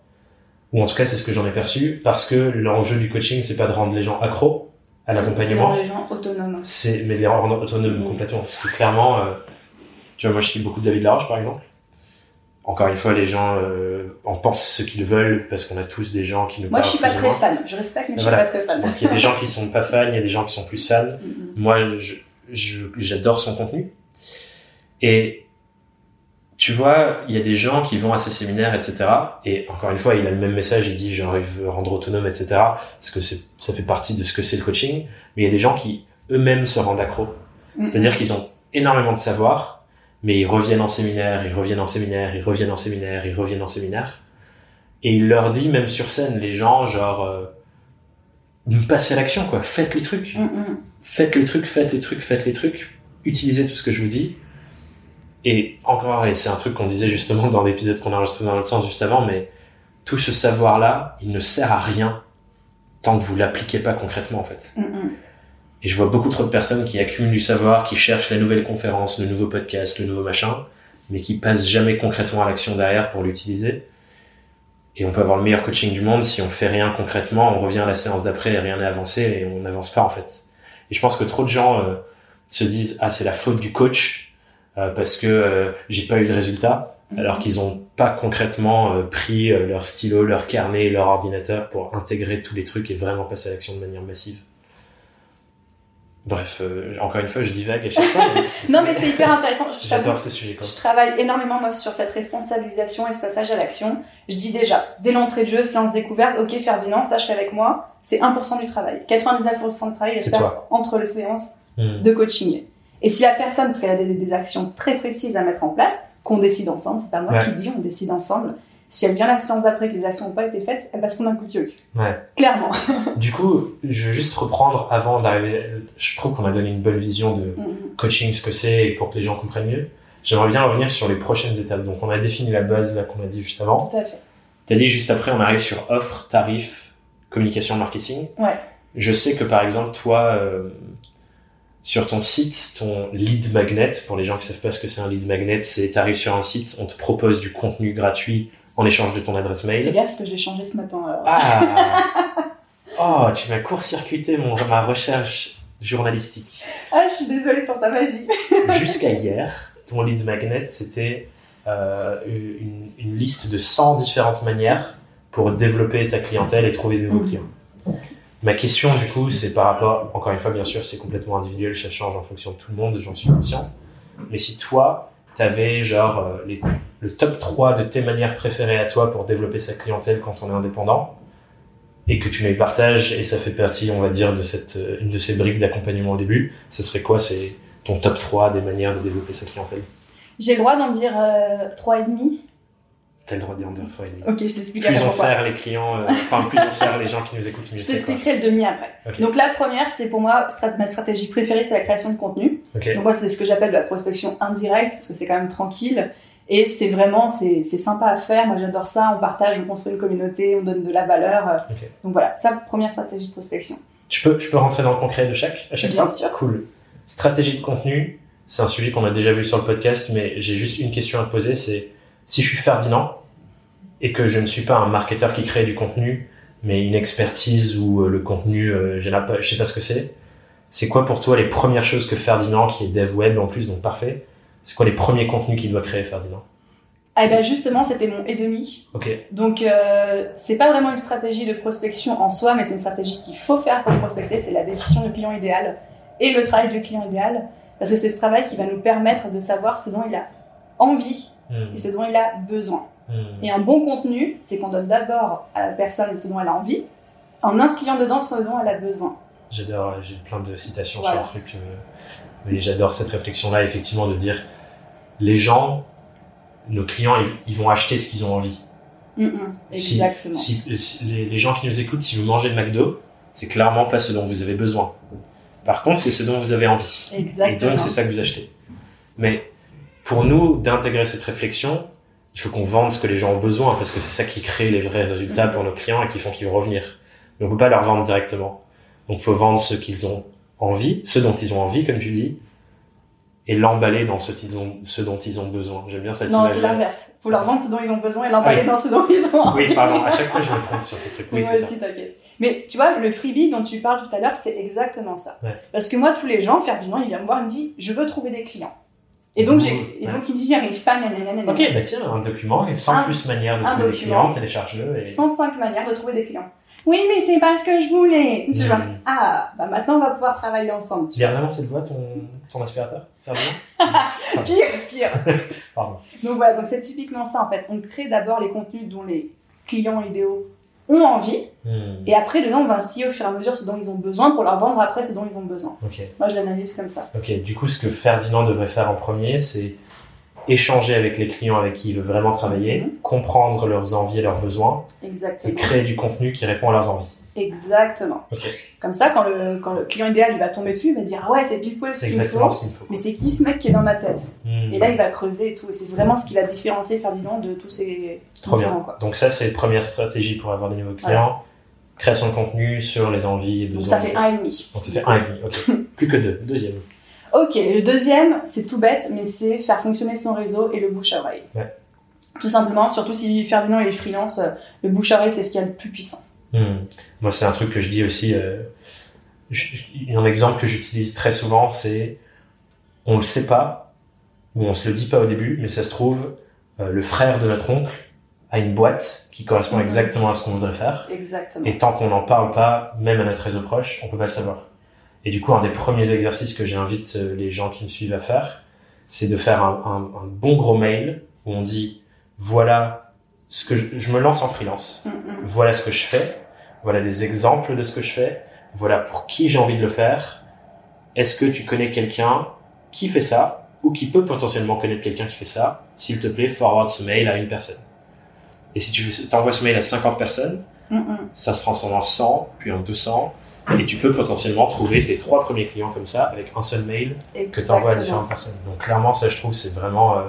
Ou en tout cas, c'est ce que j'en ai perçu. Parce que l'enjeu du coaching, c'est pas de rendre les gens accros à l'accompagnement. C'est les gens autonomes. C'est, mais les rendre autonomes Mhm. complètement. Parce que clairement, euh, tu vois, moi, je suis beaucoup de David Laroche, par exemple. Encore une fois, les gens euh, en pensent ce qu'ils veulent parce qu'on a tous des gens qui nous Moi je suis pas très fan. Je respecte, mais je suis Voilà. pas très fan. Donc il y a des gens qui sont pas fans, il y a des gens qui sont plus fans. Mhm. Moi, je, je- j'adore son contenu. Et tu vois, il y a des gens qui vont à ces séminaires, etc. Et encore une fois, il a le même message, il dit genre il veut rendre autonome, etc. Parce que c'est, ça fait partie de ce que c'est le coaching. Mais il y a des gens qui eux-mêmes se rendent accros. Mhm. C'est-à-dire qu'ils ont énormément de savoir, mais ils reviennent en séminaire, ils reviennent en séminaire, ils reviennent en séminaire, ils reviennent en séminaire. Et il leur dit, même sur scène, les gens, genre, euh, passez à l'action, quoi. Faites les trucs Mhm. faites les trucs, faites les trucs, faites les trucs, utilisez tout ce que je vous dis. Et encore, et c'est un truc qu'on disait justement dans l'épisode qu'on a enregistré dans l'autre sens juste avant, mais tout ce savoir-là, il ne sert à rien tant que vous l'appliquez pas concrètement, en fait. Mhm. Et je vois beaucoup trop de personnes qui accumulent du savoir, qui cherchent la nouvelle conférence, le nouveau podcast, le nouveau machin, mais qui passent jamais concrètement à l'action derrière pour l'utiliser. Et on peut avoir le meilleur coaching du monde, si on fait rien concrètement, on revient à la séance d'après et rien n'est avancé et on n'avance pas en fait. Et je pense que trop de gens euh, se disent ah c'est la faute du coach parce que euh, j'ai pas eu de résultat, alors qu'ils ont pas concrètement euh, pris euh, leur stylo, leur carnet, leur ordinateur pour intégrer tous les trucs et vraiment passer à l'action de manière massive. Bref, euh, encore une fois, je divague à chaque fois. mais Non mais c'est hyper intéressant. J'adore ces sujets. Quoi. Je travaille énormément moi sur cette responsabilisation et ce passage à l'action. Je dis déjà, dès l'entrée de jeu, séance découverte, ok Ferdinand, sache qu'avec moi, c'est 1% du travail. 99% du travail, il C'est se fait toi. entre les séances Hmm. de coaching. Et si la personne, parce qu'elle a des, des actions très précises à mettre en place, qu'on décide ensemble, c'est pas moi Ouais. qui dis, on décide ensemble. Si elle vient la séance d'après que les actions n'ont pas été faites, elle va se prendre un coup de gueule. Ouais. Clairement. Du coup, je vais juste reprendre avant d'arriver. Je trouve qu'on a donné une bonne vision de Mhm. coaching, ce que c'est, et pour que les gens comprennent mieux. J'aimerais bien revenir sur les prochaines étapes. Donc, on a défini la base là qu'on a dit juste avant. Tout à fait. T'as dit juste après, on arrive sur offre, tarif, communication, marketing. Ouais. Je sais que par exemple, toi, euh, sur ton site, ton lead magnet, pour les gens qui savent pas ce que c'est un lead magnet, c'est t'arrives sur un site, on te propose du contenu gratuit en échange de ton adresse Fais mail. gaffe parce que je l'ai changé ce matin. alors. Ah Oh, tu m'as court-circuité mon, ma recherche journalistique. Ah, je suis désolée pour ta vas-y. Jusqu'à hier, ton lead magnet, c'était euh, une, une liste de 100 différentes manières pour développer ta clientèle et trouver de nouveaux Mhm. clients. Ma question, du coup, c'est par rapport, encore une fois, bien sûr, c'est complètement individuel, ça change en fonction de tout le monde, j'en suis conscient. Mais si toi, t'avais genre euh, le top 3 de tes manières préférées à toi pour développer sa clientèle quand on est indépendant, et que tu les partages, et ça fait partie, on va dire, de cette, euh, une de ces briques d'accompagnement au début, ce serait quoi C'est ton top 3 des manières de développer sa clientèle? J'ai le droit d'en dire euh, trois et demi? T'as le droit d'en dire 3,5. Ok, je t'explique Plus on pourquoi. sert les clients, euh, enfin, plus on sert les gens qui nous écoutent, mieux Je t'expliquerai le demi après. Donc la première, c'est pour moi, strat- ma stratégie préférée, c'est la création de contenu. Donc moi, c'est ce que j'appelle de la prospection indirecte, parce que c'est quand même tranquille. Et c'est vraiment, c'est sympa à faire. Moi, j'adore ça. On partage, on construit une communauté, on donne de la valeur. Donc voilà, ça, première stratégie de prospection. Je peux, je peux rentrer dans le concret de chaque, à chaque Bien fois sûr. Cool. Stratégie de contenu, c'est un sujet qu'on a déjà vu sur le podcast, mais j'ai juste une question à te poser, c'est si je suis Ferdinand et que je ne suis pas un marketeur qui crée du contenu, mais une expertise ou euh, le contenu, euh, je je sais pas ce que c'est, c'est quoi pour toi les premières choses que Ferdinand, qui est dev web en plus, donc parfait, c'est quoi les premiers contenus qu'il doit créer Ferdinand? Ah, ben justement, c'était mon et demi. Ok, Donc euh, c'est pas vraiment une stratégie de prospection en soi, mais c'est une stratégie qu'il faut faire pour prospecter. C'est la définition du client idéal et le travail du client idéal, parce que c'est ce travail qui va nous permettre de savoir ce dont il a envie Hmm, et ce dont il a besoin. Hmm. Et un bon contenu, c'est qu'on donne d'abord à la personne ce dont elle a envie, en instillant dedans ce dont elle a besoin. J'adore, j'ai plein de citations Voilà. sur le truc. euh, mais j'adore cette réflexion-là, effectivement, de dire les gens nos clients, ils, vont acheter ce qu'ils ont envie. Mm, mm, exactement. Si, si- les, les gens qui nous écoutent, si vous mangez le McDo, c'est clairement pas ce dont vous avez besoin. Par contre, c'est ce dont vous avez envie. Et Exactement. donc, c'est ça que vous achetez. Mais pour nous, d'intégrer cette réflexion, il faut qu'on vende ce que les gens ont besoin, parce que c'est ça qui crée les vrais résultats pour nos clients et qui font qu'ils vont revenir. Donc, on peut pas leur vendre directement. Donc, faut vendre ce qu'ils ont envie, ce dont ils ont envie, comme tu dis, et l'emballer dans ce, qu'ils ont, ce dont ils ont besoin. J'aime bien cette Non, image. c'est l'inverse. Faut leur vendre ce dont ils ont besoin et l'emballer Ah oui. dans ce dont ils ont envie. Oui, pardon, à chaque fois, je me trompe sur ce truc. Oui, Moi aussi, t'inquiète. Mais tu vois, le freebie dont tu parles tout à l'heure, c'est exactement ça. Ouais. Parce que moi, tous les gens, Ferdinand, il vient me voir, il me dit, je veux trouver des clients. Et donc, j'ai, et donc il me dit, j'y arrive pas, nanana. Ok, bah tiens, un document, et 100 Un- plus manières de trouver des clients, télécharge-le. Et... 105 manières de trouver des clients. Oui, mais c'est pas ce que je voulais. Tu Mmh. vois. Ah, bah maintenant, on va pouvoir travailler ensemble. tu Il y a vraiment cette voix, ton, ton aspirateur. Pire, pire. Pardon. Donc voilà, donc c'est typiquement ça en fait. On crée d'abord les contenus dont les clients idéaux ont envie, Hmm, et après dedans on va ainsi au fur et à mesure ce dont ils ont besoin pour leur vendre après ce dont ils ont besoin. Ok. Moi je l'analyse comme ça. Ok, du coup, ce que Ferdinand devrait faire en premier, c'est échanger avec les clients avec qui il veut vraiment travailler, Mhm. comprendre leurs envies et leurs besoins, et créer du contenu qui répond à leurs envies. Exactement. Comme ça, quand le, quand le client idéal il va tomber dessus, il va dire ah ouais c'est pile poil ce qu'il me exactement faut. ce qu'il me faut. Mais c'est qui ce mec qui est dans ma tête Hmm. Et là il va creuser et tout. Et c'est vraiment ce qui va différencier Ferdinand de tous ses Trop bien. quoi. Donc ça, c'est la première stratégie pour avoir des nouveaux clients. Création de contenu sur les envies et Donc ça fait un et demi. Donc ça fait un et demi. Ok. Plus que deux. Deuxième. Ok, le deuxième, c'est tout bête, mais c'est faire fonctionner son réseau et le bouche à oreille. Ouais. Tout simplement, surtout si Ferdinand il est freelance, euh, le bouche à oreille c'est ce qu'il y a le plus puissant. Hmm. Moi, c'est un truc que je dis aussi. Euh, je- un exemple que j'utilise très souvent, c'est on le sait pas ou on se le dit pas au début, mais ça se trouve euh, le frère de notre oncle a une boîte qui correspond Mhm. exactement à ce qu'on voudrait faire. Exactement. Et tant qu'on n'en parle pas, même à notre réseau proche, on peut pas le savoir. Et du coup, un des premiers exercices que j'invite euh, les gens qui me suivent à faire, c'est de faire un, un- un bon gros mail où on dit voilà ce que je, je me lance en freelance Mm, mm. voilà ce que je fais, voilà des exemples de ce que je fais, voilà pour qui j'ai envie de le faire. Est-ce que tu connais quelqu'un qui fait ça ou qui peut potentiellement connaître quelqu'un qui fait ça? S'il te plaît, forward ce mail à une personne. Et si tu t'envoies ce mail à 50 personnes, Mm, mm. ça se transforme en 100, puis en 200, et tu peux potentiellement trouver tes trois premiers clients comme ça avec un seul mail que tu envoies à différentes personnes. Donc clairement, ça je trouve c'est vraiment euh,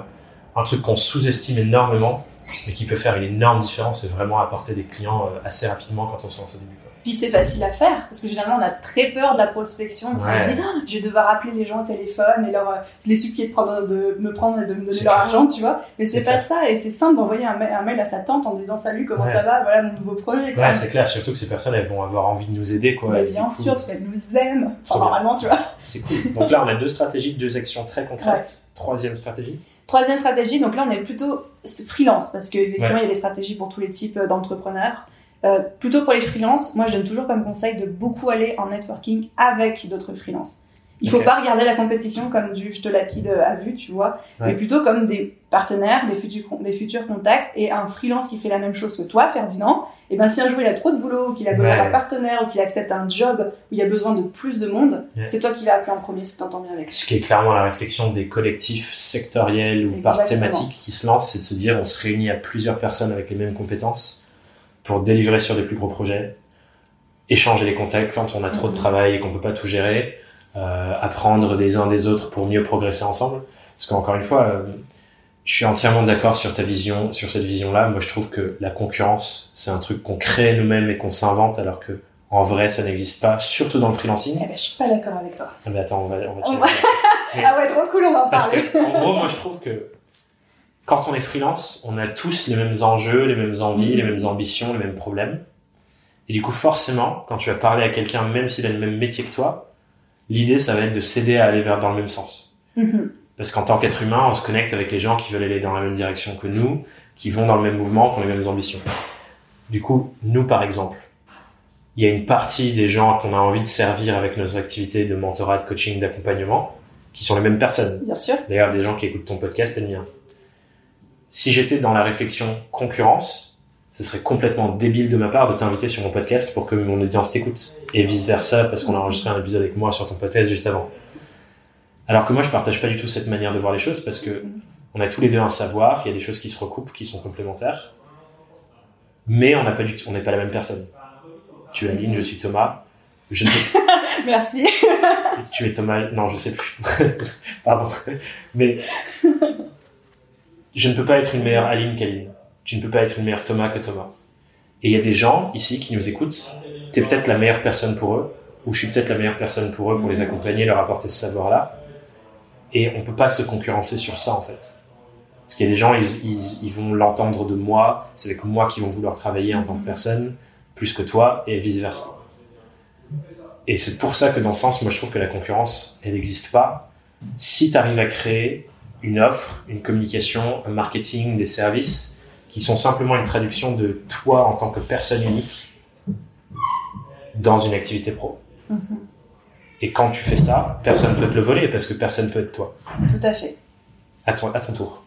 un truc qu'on sous-estime énormément, mais qui peut faire une énorme différence et vraiment apporter des clients euh, assez rapidement quand on se lance au début. Quoi. Puis c'est facile à faire, parce que généralement on a très peur de la prospection, parce qu'on Ouais. se dit Ah, je vais devoir appeler les gens au téléphone et leur, euh, les supplier de, prendre, de me prendre et de me donner leur clair. argent, tu vois. Mais c'est pas clair. ça, et c'est simple d'envoyer un, un mail à sa tante en disant salut, comment Ouais. ça va, voilà mon nouveau projet. quoi. Ouais, c'est clair, surtout que ces personnes elles vont avoir envie de nous aider. Quoi, Mais bien sûr, parce qu'elle nous aime. Enfin, normalement, tu vois. C'est cool. Donc là, on a deux stratégies, deux actions très concrètes. Troisième stratégie? Troisième stratégie, donc là on est plutôt freelance parce qu'effectivement Ouais. il y a des stratégies pour tous les types euh, d'entrepreneurs. Euh, plutôt pour les freelances, moi je donne toujours comme conseil de beaucoup aller en networking avec d'autres freelances. Il faut pas regarder la compétition comme du je te lapide à vue, tu vois, Ouais. mais plutôt comme des partenaires, des futurs, des futurs contacts et un freelance qui fait la même chose que toi, Ferdinand. Et ben si un jour il a trop de boulot, ou qu'il a besoin Ouais. d'un partenaire ou qu'il accepte un job où il y a besoin de plus de monde, Ouais. c'est toi qui vas appeler en premier si t'entends bien avec. Ce qui est clairement la réflexion des collectifs sectoriels ou par thématique qui se lancent, c'est de se dire on se réunit à plusieurs personnes avec les mêmes compétences pour délivrer sur des plus gros projets, échanger les contacts quand on a trop de Mhm. travail et qu'on peut pas tout gérer, apprendre des uns des autres pour mieux progresser ensemble. Parce qu'encore une fois, euh, je suis entièrement d'accord sur ta vision, sur cette vision-là. Moi, je trouve que la concurrence, c'est un truc qu'on crée nous-mêmes et qu'on s'invente, alors que en vrai, ça n'existe pas, surtout dans le freelancing. Eh ben, je suis pas d'accord avec toi. Ah, mais attends, on va, on va On va- Ah ouais, trop cool, on va en Parce parler. que, en gros, moi, je trouve que quand on est freelance, on a tous les mêmes enjeux, les mêmes envies, Mhm. les mêmes ambitions, les mêmes problèmes. Et du coup, forcément, quand tu vas parler à quelqu'un, même s'il a le même métier que toi, l'idée, ça va être de s'aider à aller vers dans le même sens. Mhm. Parce qu'en tant qu'être humain, on se connecte avec les gens qui veulent aller dans la même direction que nous, qui vont dans le même mouvement, qui ont les mêmes ambitions. Du coup, nous, par exemple, il y a une partie des gens qu'on a envie de servir avec nos activités de mentorat, de coaching, d'accompagnement, qui sont les mêmes personnes. Bien sûr. D'ailleurs, des gens qui écoutent ton podcast et le mien. Si j'étais dans la réflexion concurrence, ce serait complètement débile de ma part de t'inviter sur mon podcast pour que mon audience t'écoute. Et vice versa, parce qu'on a enregistré un épisode avec moi sur ton podcast juste avant. Alors que moi, je partage pas du tout cette manière de voir les choses parce que, On a tous les deux un savoir, il y a des choses qui se recoupent, qui sont complémentaires. Mais on n'a pas du tout, on n'est pas la même personne. Tu es Aline, je suis Thomas. Je ne peux- Merci. tu es Thomas, non, je sais plus. Pardon. Mais je ne peux pas être une meilleure Aline qu'Aline. Tu ne peux pas être une meilleure Thomas que Thomas. Et il y a des gens ici qui nous écoutent. Tu es peut-être la meilleure personne pour eux, ou je suis peut-être la meilleure personne pour eux, pour les accompagner, leur apporter ce savoir-là. Et on peut pas se concurrencer sur ça, en fait. Parce qu'il y a des gens, ils vont l'entendre de moi, c'est avec moi qu'ils vont vouloir travailler en tant que personne, plus que toi, et vice-versa. Et c'est pour ça que dans ce sens, moi je trouve que la concurrence, elle n'existe pas. Si tu arrives à créer une offre, une communication, un marketing, des services qui sont simplement une traduction de toi en tant que personne unique dans une activité pro. Et quand tu fais ça, personne peut te le voler parce que personne peut être toi. Tout à fait. À ton, à ton tour.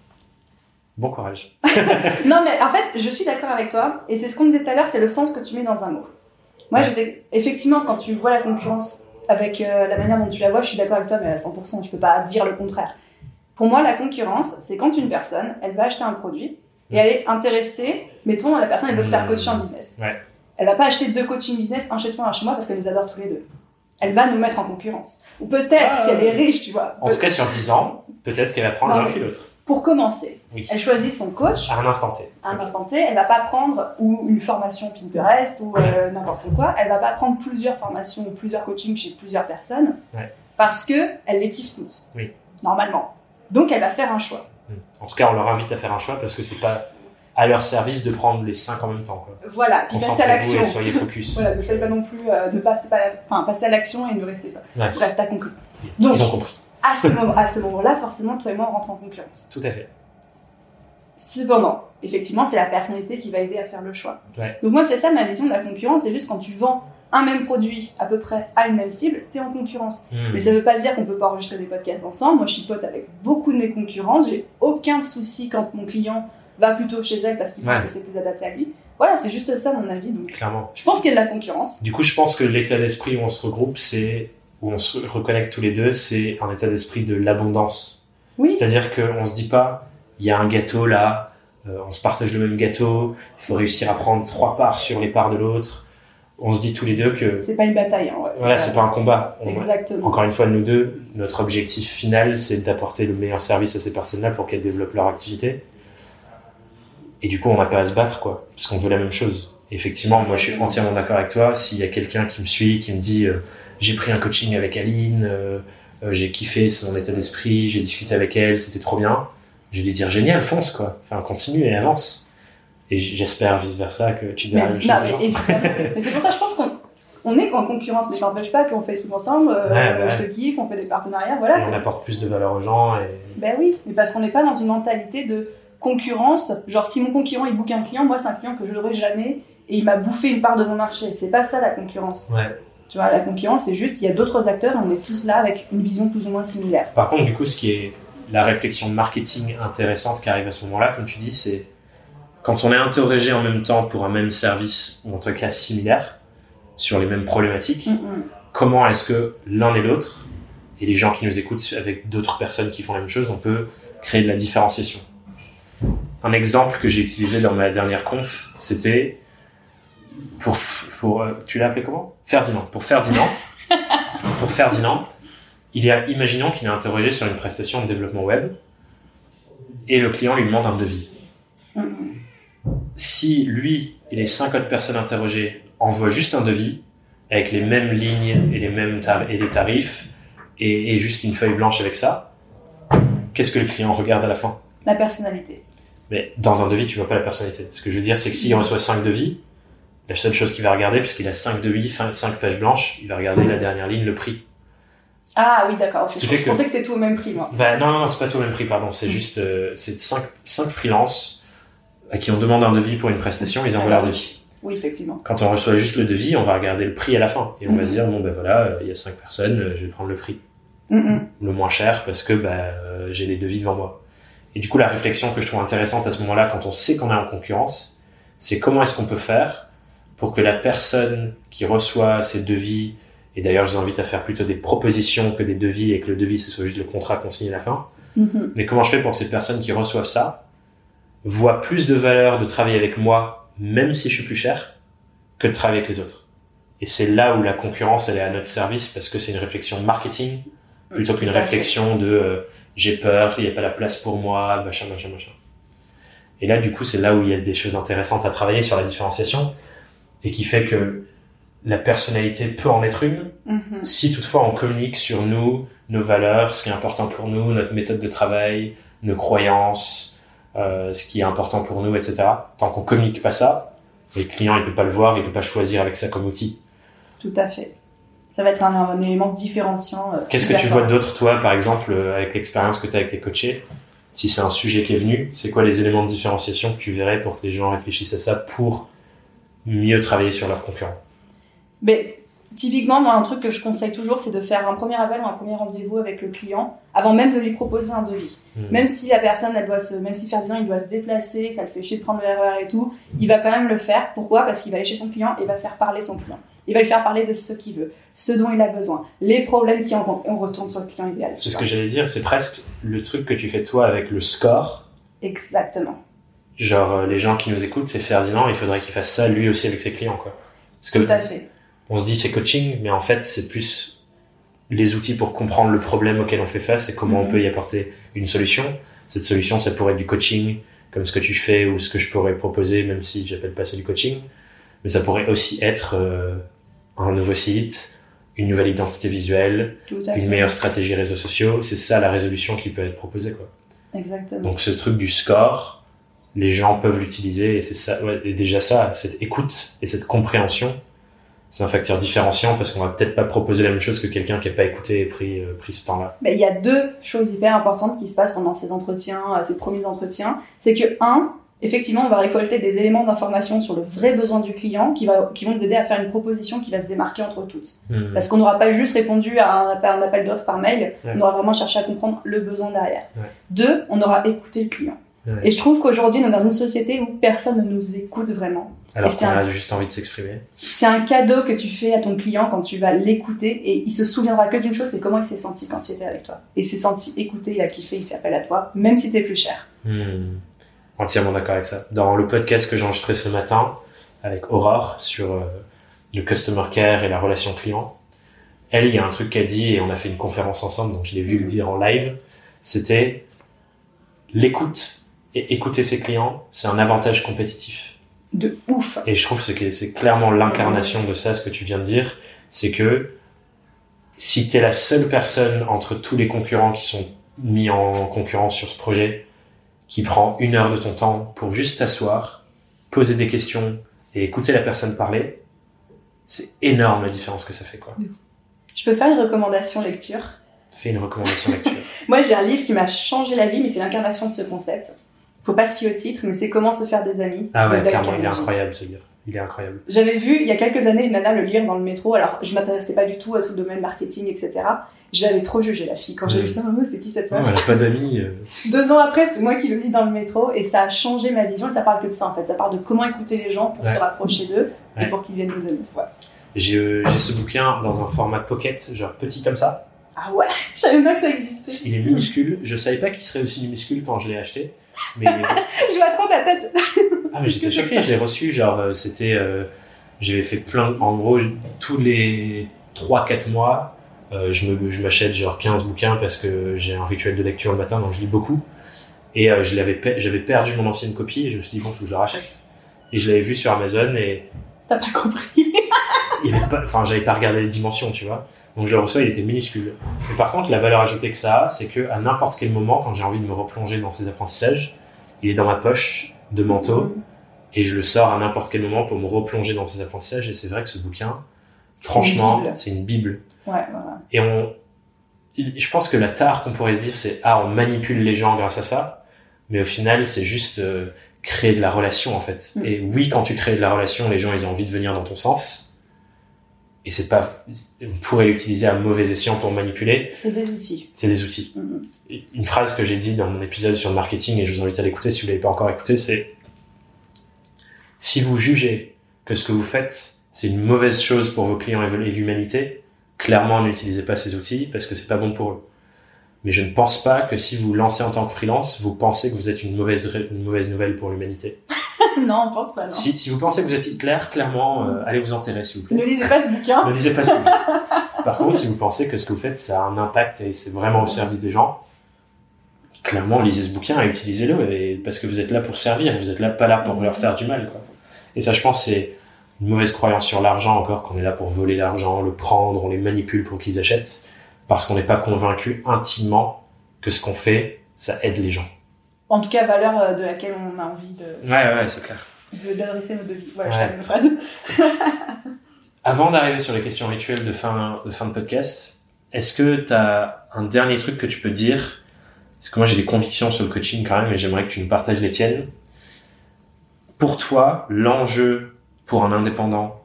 Bon courage. Non, mais en fait, je suis d'accord avec toi. Et c'est ce qu'on disait tout à l'heure, c'est le sens que tu mets dans un mot. Moi, Ouais. j'étais. Effectivement, quand tu vois la concurrence avec euh, la manière dont tu la vois, je suis d'accord avec toi, mais à 100%, je peux pas dire le contraire. Pour moi, la concurrence, c'est quand une personne, elle va acheter un produit et elle est intéressée, mettons, la personne, elle veut se faire Mm. coacher en business. Ouais. Elle va pas acheter deux coaching business, un chez toi, un chez moi, parce qu'elle les adore tous les deux. Elle va nous mettre en concurrence. Ou peut-être, Ah. si elle est riche, tu vois. En tout cas, sur 10 ans, peut-être qu'elle va prendre l'un puis l'autre. Pour commencer, Oui. elle choisit son coach À un instant T. à un instant T, elle va pas prendre ou une formation Pinterest ou euh, n'importe quoi, elle va pas prendre plusieurs formations ou plusieurs coachings chez plusieurs personnes Ouais. parce que elle les kiffe toutes. Oui. Normalement. Donc elle va faire un choix. Hmm. En tout cas, on leur invite à faire un choix parce que c'est pas à leur service de prendre les 5 en même temps. Quoi. Voilà, puis passer à l'action. soyez focus. Voilà, ne soyez pas non plus euh, ne passez pas, enfin passer à l'action et ne restez pas. Ouais. Bref, t'as conclu. Donc Ils ont compris. à ce moment, à ce moment-là, forcément, toi et moi on rentre en concurrence. Tout à fait. Cependant, effectivement, c'est la personnalité qui va aider à faire le choix. Ouais. Donc moi, c'est ça ma vision de la concurrence. C'est juste quand tu vends un même produit à peu près à une même cible, t'es en concurrence. Hmm. Mais ça veut pas dire qu'on peut pas enregistrer des podcasts ensemble. Moi, je suis pote avec beaucoup de mes concurrentes. J'ai aucun souci quand mon client va plutôt chez elle parce qu'il pense que c'est plus adapté à lui. Voilà, c'est juste ça mon avis. Donc, Clairement. je pense qu'il y a de la concurrence. Du coup, je pense que l'état d'esprit où on se regroupe, c'est où on se reconnecte tous les deux, c'est un état d'esprit de l'abondance. Oui. C'est-à-dire qu'on se dit pas, il y a un gâteau là, euh, on se partage le même gâteau, il faut réussir à prendre trois parts sur les parts de l'autre. On se dit tous les deux que C'est pas une bataille. Hein, ouais, voilà, c'est pas un combat. On- Exactement. encore une fois, nous deux, notre objectif final, c'est d'apporter le meilleur service à ces personnes-là pour qu'elles développent leur activité. Et du coup, on n'a pas à se battre, quoi, parce qu'on veut la même chose. Et effectivement, moi, je suis entièrement d'accord avec toi. S'il y a quelqu'un qui me suit, qui me dit, euh, j'ai pris un coaching avec Aline, euh, euh, j'ai kiffé son état d'esprit, j'ai discuté avec elle, c'était trop bien. Je vais lui dire, génial, fonce, quoi. Enfin, continue et avance. Et j'espère vice versa que tu Mais, diras la même non, chose. mais. Mais c'est pour ça, je pense qu'on on est en concurrence, mais ça n'empêche pas qu'on fait trucs ensemble. euh, Ouais, ouais. Je te kiffe, on fait des partenariats, voilà. Et on apporte plus de valeur aux gens et Ben oui, mais parce qu'on n'est pas dans une mentalité de concurrence. Genre, si mon concurrent il book un client, moi c'est un client que je n'aurai jamais et il m'a bouffé une part de mon marché. C'est pas ça la concurrence. ouais. Tu vois, la concurrence, c'est juste, il y a d'autres acteurs et on est tous là avec une vision plus ou moins similaire. Par contre, du coup, ce qui est la réflexion marketing intéressante qui arrive à ce moment-là, comme tu dis, c'est quand on est interrogé en même temps pour un même service, ou en tout cas similaire, sur les mêmes problématiques, Mm, mm. comment est-ce que l'un et l'autre, et les gens qui nous écoutent avec d'autres personnes qui font la même chose, on peut créer de la différenciation? Un exemple que j'ai utilisé dans ma dernière conf, c'était pour, pour euh, tu l'as appelé comment? Ferdinand. Pour Ferdinand, pour Ferdinand, il y a, imaginons qu'il est interrogé sur une prestation de développement web et le client lui demande un devis. Mm, mm. Si lui et les cinq autres personnes interrogées envoient juste un devis avec les mêmes lignes et les mêmes tar- et les tarifs et, et juste une feuille blanche avec ça, qu'est-ce que le client regarde à la fin? La personnalité. Mais dans un devis, tu vois pas la personnalité. Ce que je veux dire, c'est que s'il reçoit cinq devis, la seule chose qu'il va regarder, puisqu'il a cinq devis, cinq pages blanches, il va regarder la dernière ligne, le prix. Ah oui, d'accord. Je, fait je que- pensais que c'était tout au même prix, moi. Bah, non, non, non, c'est pas tout au même prix, pardon. C'est Mm. juste, euh, c'est cinq, cinq freelances à qui on demande un devis pour une prestation, ils envoient leur devis. Oui, effectivement. Quand on reçoit juste le devis, on va regarder le prix à la fin. Et on va Mhm. se dire, bon, ben voilà, euh, il y a cinq personnes, euh, je vais prendre le prix. Mm, mm. Le moins cher parce que bah, euh, j'ai les devis devant moi. Et du coup, la réflexion que je trouve intéressante à ce moment-là, quand on sait qu'on est en concurrence, c'est comment est-ce qu'on peut faire pour que la personne qui reçoit ces devis, et d'ailleurs je vous invite à faire plutôt des propositions que des devis et que le devis ce soit juste le contrat qu'on signe à la fin, Mhm. Mais comment je fais pour que ces personnes qui reçoivent ça voient plus de valeur de travailler avec moi, même si je suis plus cher, que de travailler avec les autres Et c'est là où la concurrence, elle est à notre service parce que c'est une réflexion marketing plutôt qu'une réflexion de euh, j'ai peur, il n'y a pas la place pour moi, machin, machin, machin. Et là, du coup, c'est là où il y a des choses intéressantes à travailler sur la différenciation et qui fait que la personnalité peut en être une, Mhm. si toutefois on communique sur nous, nos valeurs, ce qui est important pour nous, notre méthode de travail, nos croyances, euh, ce qui est important pour nous, etc. Tant qu'on communique pas ça, le client il peut pas le voir, il peut pas choisir avec ça comme outil. Tout à fait. Ça va être un, un élément différenciant. euh, Qu'est-ce que tu vois d'autre toi, par exemple, euh, avec l'expérience que tu as avec tes coachés? Si c'est un sujet qui est venu, c'est quoi les éléments de différenciation que tu verrais pour que les gens réfléchissent à ça pour mieux travailler sur leurs concurrents? Mais typiquement, moi, un truc que je conseille toujours, c'est de faire un premier appel ou un premier rendez-vous avec le client avant même de lui proposer un devis. Hmm. Même si la personne, elle doit se, même si Ferdinand, il doit se déplacer, ça le fait chier de prendre le RER et tout, il va quand même le faire. Pourquoi? Parce qu'il va aller chez son client et va faire parler son client. Il va lui faire parler de ce qu'il veut, ce dont il a besoin, les problèmes rencontre. Et on retourne sur le client idéal. C'est ce que j'allais dire, c'est presque le truc que tu fais toi avec le score. Exactement. Genre, euh, les gens qui nous écoutent, c'est Ferdinand, il faudrait qu'il fasse ça lui aussi avec ses clients, quoi. Parce que Tout à fait. On se dit c'est coaching, mais en fait, c'est plus les outils pour comprendre le problème auquel on fait face et comment on Mhm. peut y apporter une solution. Cette solution, ça pourrait être du coaching, comme ce que tu fais ou ce que je pourrais proposer, même si j'appelle pas ça du coaching. Mais ça pourrait aussi être euh, un nouveau site, une nouvelle identité visuelle, une meilleure stratégie réseaux sociaux. C'est ça la résolution qui peut être proposée, quoi. Exactement. Donc ce truc du score, les gens peuvent l'utiliser et c'est ça, ouais, et déjà ça, cette écoute et cette compréhension, c'est un facteur différenciant parce qu'on va peut-être pas proposer la même chose que quelqu'un qui a pas écouté et pris, euh, pris ce temps-là. Ben, il y a deux choses hyper importantes qui se passent pendant ces entretiens, euh, ces premiers entretiens. C'est que, un, effectivement, on va récolter des éléments d'information sur le vrai besoin du client qui, va, qui vont nous aider à faire une proposition qui va se démarquer entre toutes. Hmm. Parce qu'on n'aura pas juste répondu à un, appel- un appel d'offres par mail, Ouais. on aura vraiment cherché à comprendre le besoin derrière. Ouais. Deux, on aura écouté le client. Ouais. Et je trouve qu'aujourd'hui, on est dans une société où personne ne nous écoute vraiment. Alors qu'on a juste envie de s'exprimer. C'est un cadeau que tu fais à ton client quand tu vas l'écouter et il se souviendra que d'une chose, c'est comment il s'est senti quand il était avec toi. Et il s'est senti écouté, il a kiffé, il fait appel à toi, même si t'es plus cher. Hmm. Entièrement d'accord avec ça. Dans le podcast que j'ai enregistré ce matin avec Aurore sur euh, le customer care et la relation client, elle, il y a un truc qu'elle dit et on a fait une conférence ensemble, donc je l'ai vu le dire en live. C'était l'écoute et écouter ses clients, c'est un avantage compétitif. De ouf. Et je trouve que c'est- clairement l'incarnation de ça, ce que tu viens de dire. C'est que si tu es la seule personne entre tous les concurrents qui sont mis en concurrence sur ce projet, qui prend une heure de ton temps pour juste t'asseoir, poser des questions et écouter la personne parler, c'est énorme la différence que ça fait, quoi. Je peux faire une recommandation lecture? Fais une recommandation lecture. Moi, j'ai un livre qui m'a changé la vie, mais c'est l'incarnation de ce concept. Faut pas se fier au titre, mais c'est Comment se faire des amis. Ah ouais, clairement, il est incroyable ce livre. Il est incroyable. J'avais vu il y a quelques années une nana le lire dans le métro. Alors, je m'intéressais pas du tout à tout le domaine marketing, etc. Je l'avais trop jugé, la fille. Quand j'ai lu ça, oh, c'est qui cette meuf elle a pas d'amis. euh. Deux ans après, c'est moi qui le lis dans le métro et ça a changé ma vision et ça parle que de ça en fait. Ça parle de comment écouter les gens pour Ouais. se rapprocher d'eux Ouais. et pour qu'ils deviennent nos amis. Ouais. J'ai euh, j'ai ce bouquin dans un format pocket, genre petit comme ça. Ah ouais, je savais pas que ça existait. Il est minuscule. Je savais pas qu'il serait aussi minuscule quand je l'ai acheté. Mais Je vois trop ta tête. Ah mais j'étais choqué, je l'ai reçu, genre euh, c'était... euh, J'avais fait plein... En gros, tous les 3-4 mois, euh, je m'achète genre 15 bouquins parce que j'ai un rituel de lecture le matin, donc je lis beaucoup. Et euh, je l'avais pe- j'avais perdu mon ancienne copie et je me suis dit, bon, faut que je la rachète. Et je l'avais vu sur Amazon et T'as pas compris. Enfin, j'avais pas regardé les dimensions, tu vois. Donc je le reçois, il était minuscule. Mais par contre, la valeur ajoutée que ça a, c'est que à n'importe quel moment, quand j'ai envie de me replonger dans ces apprentissages, il est dans ma poche de manteau et je le sors à n'importe quel moment pour me replonger dans ces apprentissages. Et c'est vrai que ce bouquin, franchement, c'est une bible. Ouais, voilà. Et on, je pense que la tare qu'on pourrait se dire, c'est ah, on manipule les gens grâce à ça. Mais au final, c'est juste euh, créer de la relation en fait. Mm. Et oui, quand tu crées de la relation, les gens ils ont envie de venir dans ton sens. Et c'est pas, on pourrait l'utiliser à mauvais escient pour manipuler. C'est des outils. C'est des outils. Mhm. Et Une phrase que j'ai dit dans mon épisode sur le marketing, et je vous invite à l'écouter si vous l'avez pas encore écouté, c'est si vous jugez que ce que vous faites, c'est une mauvaise chose pour vos clients et l'humanité, clairement n'utilisez pas ces outils parce que c'est pas bon pour eux. mais je ne pense pas que si vous lancez en tant que freelance, vous pensez que vous êtes une mauvaise, une mauvaise nouvelle pour l'humanité. non, on pense pas, non. Si, si vous pensez que vous êtes Hitler, clairement, euh, allez vous enterrer, s'il vous plaît. Ne lisez pas ce bouquin. Ne lisez pas ça. Par contre, si vous pensez que ce que vous faites, ça a un impact et c'est vraiment au service des gens, clairement, lisez ce bouquin et utilisez-le et- parce que vous êtes là pour servir, vous êtes là pas là pour leur faire du mal. Quoi. Et ça, je pense, c'est une mauvaise croyance sur l'argent encore, qu'on est là pour voler l'argent, le prendre, on les manipule pour qu'ils achètent, parce qu'on n'est pas convaincu intimement que ce qu'on fait, ça aide les gens. En tout cas, valeur euh, de laquelle on a envie de, Ouais, ouais, c'est clair. d'adresser nos devis. Voilà, Ouais. je la phrase. Avant d'arriver sur les questions rituelles de fin de, fin de podcast, est-ce que tu as un dernier truc que tu peux dire? Parce que moi j'ai des convictions sur le coaching quand même et j'aimerais que tu nous partages les tiennes. Pour toi, l'enjeu pour un indépendant,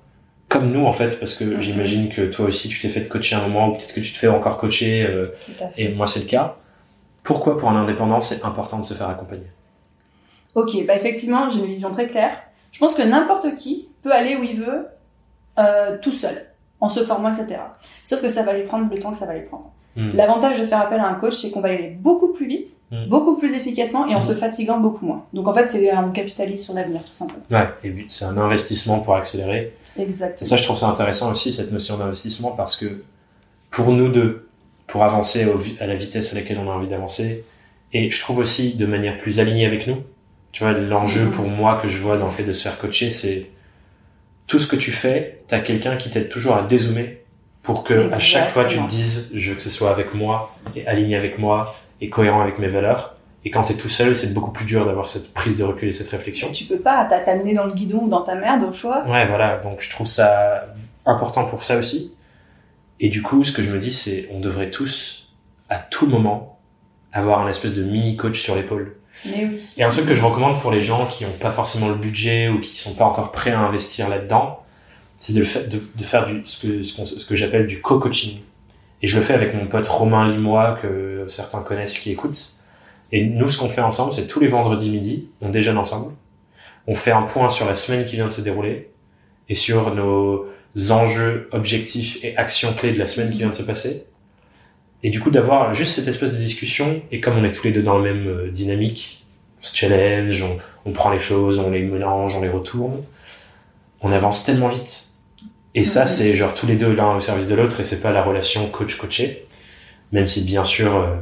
comme nous en fait, parce que Mhm. j'imagine que toi aussi tu t'es fait coacher un moment ou peut-être que tu te fais encore coacher euh, Tout à fait. et moi c'est le cas. Pourquoi pour un indépendant c'est important de se faire accompagner? Ok, bah effectivement, j'ai une vision très claire. Je pense que n'importe qui peut aller où il veut, euh, tout seul, en se formant, etc. Sauf que ça va lui prendre le temps que ça va lui prendre. Hmm. L'avantage de faire appel à un coach, c'est qu'on va y aller beaucoup plus vite, Mm. beaucoup plus efficacement et en Mm. se fatiguant beaucoup moins. Donc en fait, c'est un capitalise sur l'avenir, tout simplement. Ouais, et c'est un investissement pour accélérer. Et Exactement. ça, je trouve ça intéressant aussi, cette notion d'investissement, parce que pour nous deux, pour avancer au à la vitesse à laquelle on a envie d'avancer, et je trouve aussi de manière plus alignée avec nous, tu vois, l'enjeu Mhm. pour moi que je vois dans le fait de se faire coacher, c'est tout ce que tu fais, t'as quelqu'un qui t'aide toujours à dézoomer pour que à chaque fois tu te dises, je veux que ce soit avec moi, et aligné avec moi, et cohérent avec mes valeurs. Et quand t'es tout seul, c'est beaucoup plus dur d'avoir cette prise de recul et cette réflexion. Tu peux pas, nez dans le guidon ou dans ta merde au choix. Ouais, voilà. Donc, je trouve ça important pour ça aussi. Et du coup, ce que je me dis, c'est on devrait tous, à tout moment, avoir un espèce de mini coach sur l'épaule. Mais oui. Et un truc que je recommande pour les gens qui n'ont pas forcément le budget ou qui sont pas encore prêts à investir là-dedans, c'est de, faire du, ce que, ce qu'on- ce que j'appelle du co-coaching. Et je le fais avec mon pote Romain Limois, que certains connaissent qui écoutent. Et nous, ce qu'on fait ensemble, c'est tous les vendredis midi, on déjeune ensemble. On fait un point sur la semaine qui vient de se dérouler et sur nos enjeux, objectifs et actions clés de la semaine qui vient de se passer. Et du coup, d'avoir juste cette espèce de discussion, et comme on est tous les deux dans la même euh, dynamique, on se challenge, on, on prend les choses, on les mélange, on les retourne, on avance tellement vite. Et ça, c'est genre tous les deux l'un au service de l'autre, et c'est pas la relation coach-coaché, même si bien sûr, euh,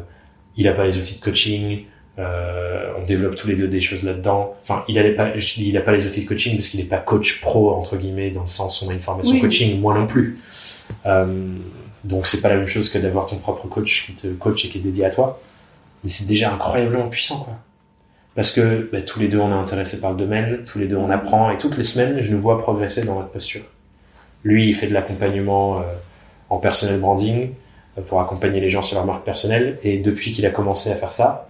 il a pas les outils de coaching, euh, on développe tous les deux des choses là-dedans. Enfin, il a les pas, je dis, il a pas les outils de coaching parce qu'il n'est pas coach pro entre guillemets dans le sens où on a une formation Oui. coaching, moi non plus. Euh, donc c'est pas la même chose que d'avoir ton propre coach qui te coach et qui est dédié à toi. Mais c'est déjà incroyablement puissant quoi. Parce que bah, tous les deux on est intéressés par le domaine, tous les deux on apprend et toutes les semaines je nous vois progresser dans notre posture. Lui il fait de l'accompagnement euh, en personal branding euh, pour accompagner les gens sur leur marque personnelle et depuis qu'il a commencé à faire ça,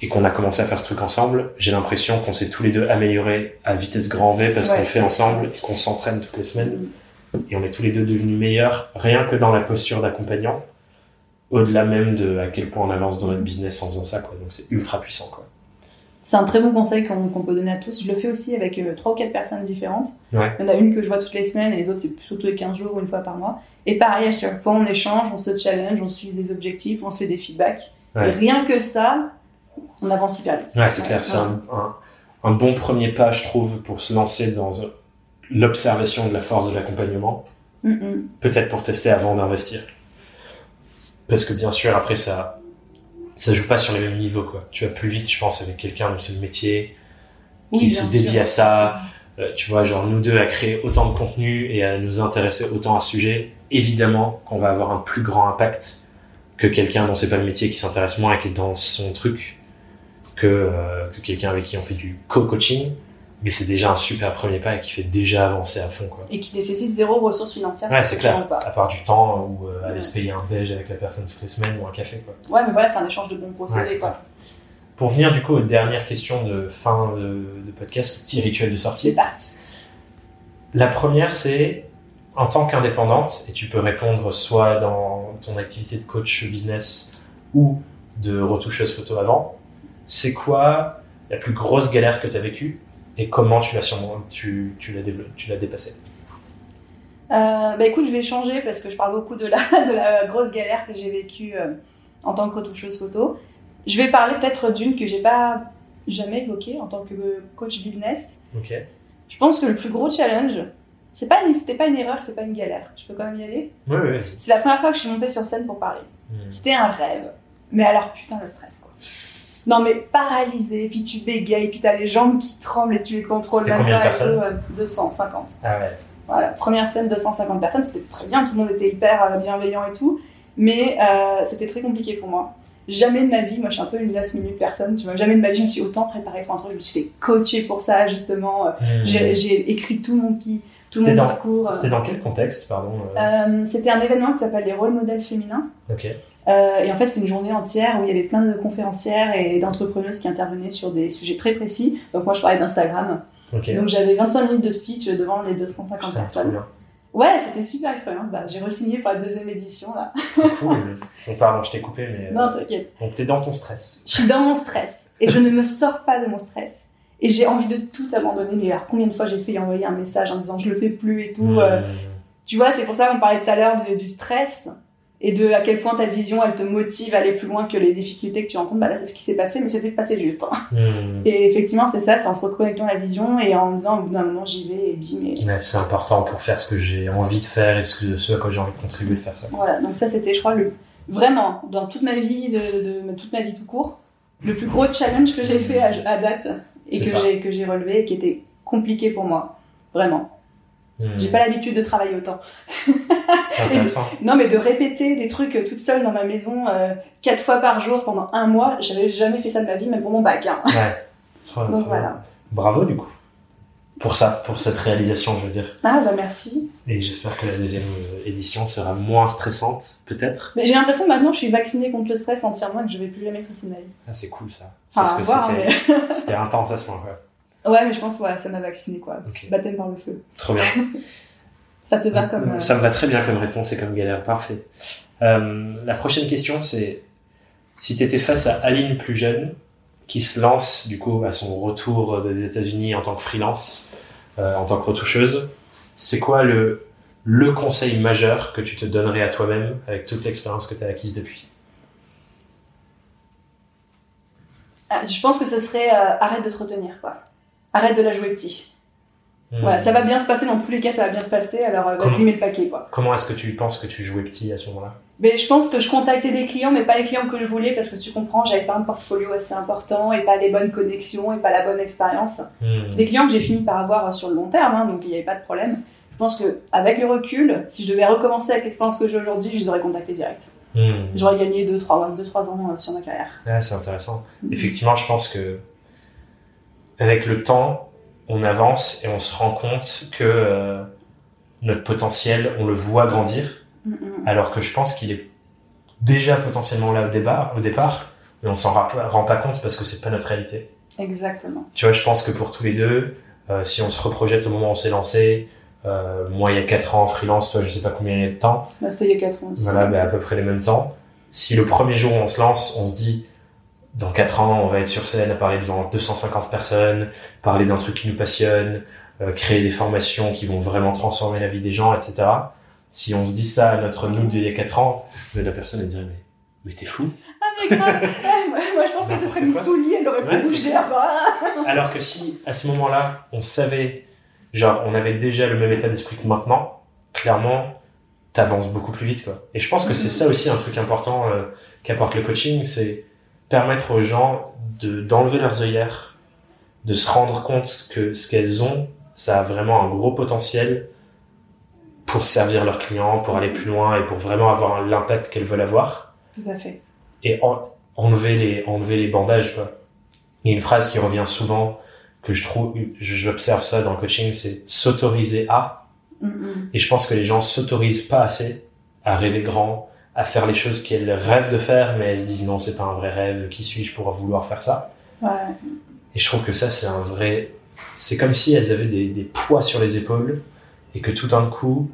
et qu'on a commencé à faire ce truc ensemble, j'ai l'impression qu'on s'est tous les deux améliorés à vitesse grand V parce Ouais, qu'on le fait ensemble et qu'on s'entraîne toutes les semaines. Et on est tous les deux devenus meilleurs, rien que dans la posture d'accompagnant, au-delà même de à quel point on avance dans notre business en faisant ça. Quoi. Donc c'est ultra puissant. Quoi. C'est un très bon conseil qu'on qu'on peut donner à tous. Je le fais aussi avec euh, trois ou quatre personnes différentes. Ouais. Il y en a une que je vois toutes les semaines et les autres c'est plutôt tous les 15 jours ou une fois par mois. Et pareil, à chaque fois on échange, on se challenge, on se fixe des objectifs, on se fait des feedbacks. Ouais. Et rien que ça, on avance hyper vite. Ouais, c'est clair. C'est un, un, un bon premier pas, je trouve, pour se lancer dans l'observation de la force de l'accompagnement. Mm, peut-être pour tester avant d'investir. Parce que bien sûr, après, ça, ça joue pas sur les mêmes niveaux, quoi. Tu vas plus vite, je pense, avec quelqu'un dont c'est le métier, qui Oui, se dédie sûr. à ça. Euh, tu vois, genre, nous deux à créer autant de contenu et à nous intéresser autant à ce sujet. Évidemment qu'on va avoir un plus grand impact que quelqu'un dont c'est pas le métier qui s'intéresse moins et qui est dans son truc que, euh, que quelqu'un avec qui on fait du co-coaching. Mais c'est déjà un super premier pas et qui fait déjà avancer à fond, quoi. Et qui nécessite zéro ressources financières. Ouais, c'est clair. Pas. À part du temps ou euh, aller Ouais. se payer un déj avec la personne toutes les semaines ou un café, quoi. Ouais, mais voilà, c'est un échange de bons Ouais, procédés, c'est quoi. Pour venir du coup aux dernières questions de fin de, de podcast, petit rituel de C'est sortie. parti. La première, c'est en tant qu'indépendante, et tu peux répondre soit dans ton activité de coach business ou de retoucheuse photo avant, c'est quoi la plus grosse galère que tu as vécue et comment tu l'as tu, tu l'as tu l'as dépassée Euh, bah écoute, je vais changer parce que je parle beaucoup de la, de la grosse galère que j'ai vécue euh, en tant que retoucheuse photo. Je vais parler peut-être d'une que j'ai pas jamais évoquée en tant que coach business. Ok. Je pense que le plus gros challenge, c'est pas c'était pas une erreur, c'est pas une galère. Je peux quand même y aller? Oui, oui. C'est la première fois que je suis montée sur scène pour parler. Hmm. C'était un rêve. Mais alors, putain, le stress, quoi. Non, mais paralysé, puis tu bégayes, puis t'as les jambes qui tremblent et tu les contrôles C'était même combien de pas et personnes tout, euh, 250. Ah ouais. Voilà, première scène, 250 personnes, c'était très bien, tout le monde était hyper euh, bienveillant et tout, mais euh, c'était très compliqué pour moi. Jamais de ma vie, moi je suis un peu une last minute personne, tu vois, jamais de ma vie je me suis autant préparée pour un truc, je me suis fait coacher pour ça justement, Hmm. j'ai écrit tout mon, pi- tout mon dans- discours. C'était dans quel contexte, pardon Euh, c'était un événement qui s'appelle les rôles modèles féminins. Ok. Euh, et en fait, c'est une journée entière où il y avait plein de conférencières et d'entrepreneuses qui intervenaient sur des sujets très précis. Donc moi, je parlais d'Instagram. Donc j'avais 25 minutes de speech devant les 250 Putain, trop personnes. bien. Ouais, c'était une super expérience. Bah, j'ai re-signé pour la deuxième édition là. Cool. Bon, pardon, je t'ai coupé, mais. euh, Non, t'inquiète. donc t'es dans ton stress. Je suis dans mon stress et je ne me sors pas de mon stress. Et j'ai envie de tout abandonner. Mais alors, combien de fois j'ai fait envoyer un message en disant je le fais plus et tout. Hmm. euh, Tu vois, c'est pour ça qu'on parlait tout à l'heure du stress et de à quel point ta vision elle te motive à aller plus loin que les difficultés que tu rencontres. Bah là, c'est ce qui s'est passé, mais c'était passé juste. hein. Hmm. Et effectivement, c'est ça, c'est en se reconnectant à la vision et en disant au bout d'un moment j'y vais et bim. Et... Ouais, c'est important pour faire ce que j'ai envie de faire et ce, que, ce à quoi j'ai envie de contribuer de faire ça. Voilà, donc ça c'était, je crois, le vraiment dans toute ma vie, de, de- toute ma vie tout court, le plus gros challenge que j'ai fait à, à date et que j'ai que j'ai relevé et qui était compliqué pour moi, vraiment. Hmm. J'ai pas l'habitude de travailler autant. C'est intéressant. Non, mais de répéter des trucs euh, toute seule dans ma maison euh, quatre fois par jour pendant un mois, j'avais jamais fait ça de ma vie, même pour mon bac. Hein. Ouais. Donc bien. voilà. Bravo du coup. Pour ça, pour cette réalisation, je veux dire. Ah bah merci. Et j'espère que la deuxième euh, édition sera moins stressante, peut-être. Mais j'ai l'impression que maintenant je suis vaccinée contre le stress entièrement et que je vais plus jamais stresser de ma vie. Ah, c'est cool ça. Enfin, Parce que voir, c'était mais... c'était intense à ce moment-là. Ouais, mais je pense ouais, ça m'a vacciné quoi. Ok. Baptême par le feu. Trop bien. Ça te va comme. euh, Ça me va très bien comme réponse et comme galère. Parfait. Euh, la prochaine question, c'est si tu étais face à Aline plus jeune, qui se lance du coup à son retour des États-Unis en tant que freelance, euh, en tant que retoucheuse, c'est quoi le, le conseil majeur que tu te donnerais à toi-même avec toute l'expérience que tu as acquise depuis? Ah, je pense que ce serait euh, arrête de te retenir quoi. Arrête de la jouer petit. Hmm. Voilà, ça va bien se passer dans tous les cas, ça va bien se passer. Alors euh, vas-y mets le paquet quoi. Comment est-ce que tu penses que tu jouais petit à ce moment-là? Mais je pense que je contactais des clients, mais pas les clients que je voulais parce que tu comprends, j'avais pas un portfolio assez important et pas les bonnes connexions et pas la bonne expérience. Hmm. C'est des clients que j'ai fini par avoir euh, sur le long terme, hein, donc il n'y avait pas de problème. Je pense que avec le recul, si je devais recommencer avec l'expérience que j'ai aujourd'hui, je les aurais contactés direct. Hmm. J'aurais gagné 2-3 deux, trois ans euh, sur ma carrière. Ah, c'est intéressant. Effectivement, je pense que avec le temps, on avance et on se rend compte que euh, notre potentiel, on le voit grandir, Mm, mm. alors que je pense qu'il est déjà potentiellement là au départ, au départ mais on s'en rend pas- compte parce que c'est pas notre réalité. Exactement. Tu vois, je pense que pour tous les deux, euh, si on se reprojette au moment où on s'est lancé, euh, moi il y a 4 ans en freelance, toi je sais pas combien il y a de temps, Bah, C'était il y a 4 ans aussi. voilà, ben, à peu près les mêmes temps. Si le premier jour où on se lance, on se dit, dans 4 ans, on va être sur scène à parler devant 250 personnes, parler d'un truc qui nous passionne, euh, créer des formations qui vont vraiment transformer la vie des gens, etc. Si on se dit ça à notre nous d'il y a 4 ans, la personne elle dirait, mais, mais t'es fou. Ah mais grave Ouais, moi, moi, je pense que ce serait mis lit, elle aurait Ouais, pu bouger avant. Alors que si, à ce moment-là, on savait, genre, on avait déjà le même état d'esprit que maintenant, clairement, t'avances beaucoup plus vite, quoi. Et je pense que c'est Mhm. ça aussi un truc important euh, qu'apporte le coaching, c'est permettre aux gens de, d'enlever leurs œillères, de se rendre compte que ce qu'elles ont, ça a vraiment un gros potentiel pour servir leurs clients, pour aller plus loin et pour vraiment avoir l'impact qu'elles veulent avoir Tout à fait. et en- enlever les enlever les bandages quoi. Il y a une phrase qui revient souvent que je trouve j'observe ça dans le coaching c'est s'autoriser à Mm, et je pense que les gens s'autorisent pas assez à rêver grand, à faire les choses qu'elles rêvent de faire mais elles se disent non, c'est pas un vrai rêve, qui suis-je pour vouloir faire ça? Ouais. Et je trouve que ça c'est un vrai c'est comme si elles avaient des, des poids sur les épaules et que tout d'un coup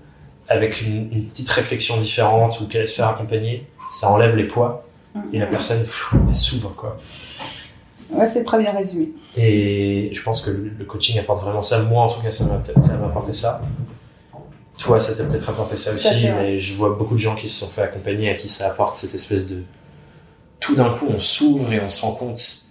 avec une, une petite réflexion différente ou qu'elle se faire accompagner, ça enlève les poids et la mm. personne pff, elle s'ouvre quoi. Ouais, c'est très bien résumé. Et je pense que le coaching apporte vraiment ça. Moi, en tout cas, ça m'a peut-être- ça m'a apporté ça. Toi, ça t'a peut-être apporté ça aussi, fait, ouais. mais je vois beaucoup de gens qui se sont fait accompagner, à qui ça apporte cette espèce de, tout d'un coup, on s'ouvre et on se rend compte,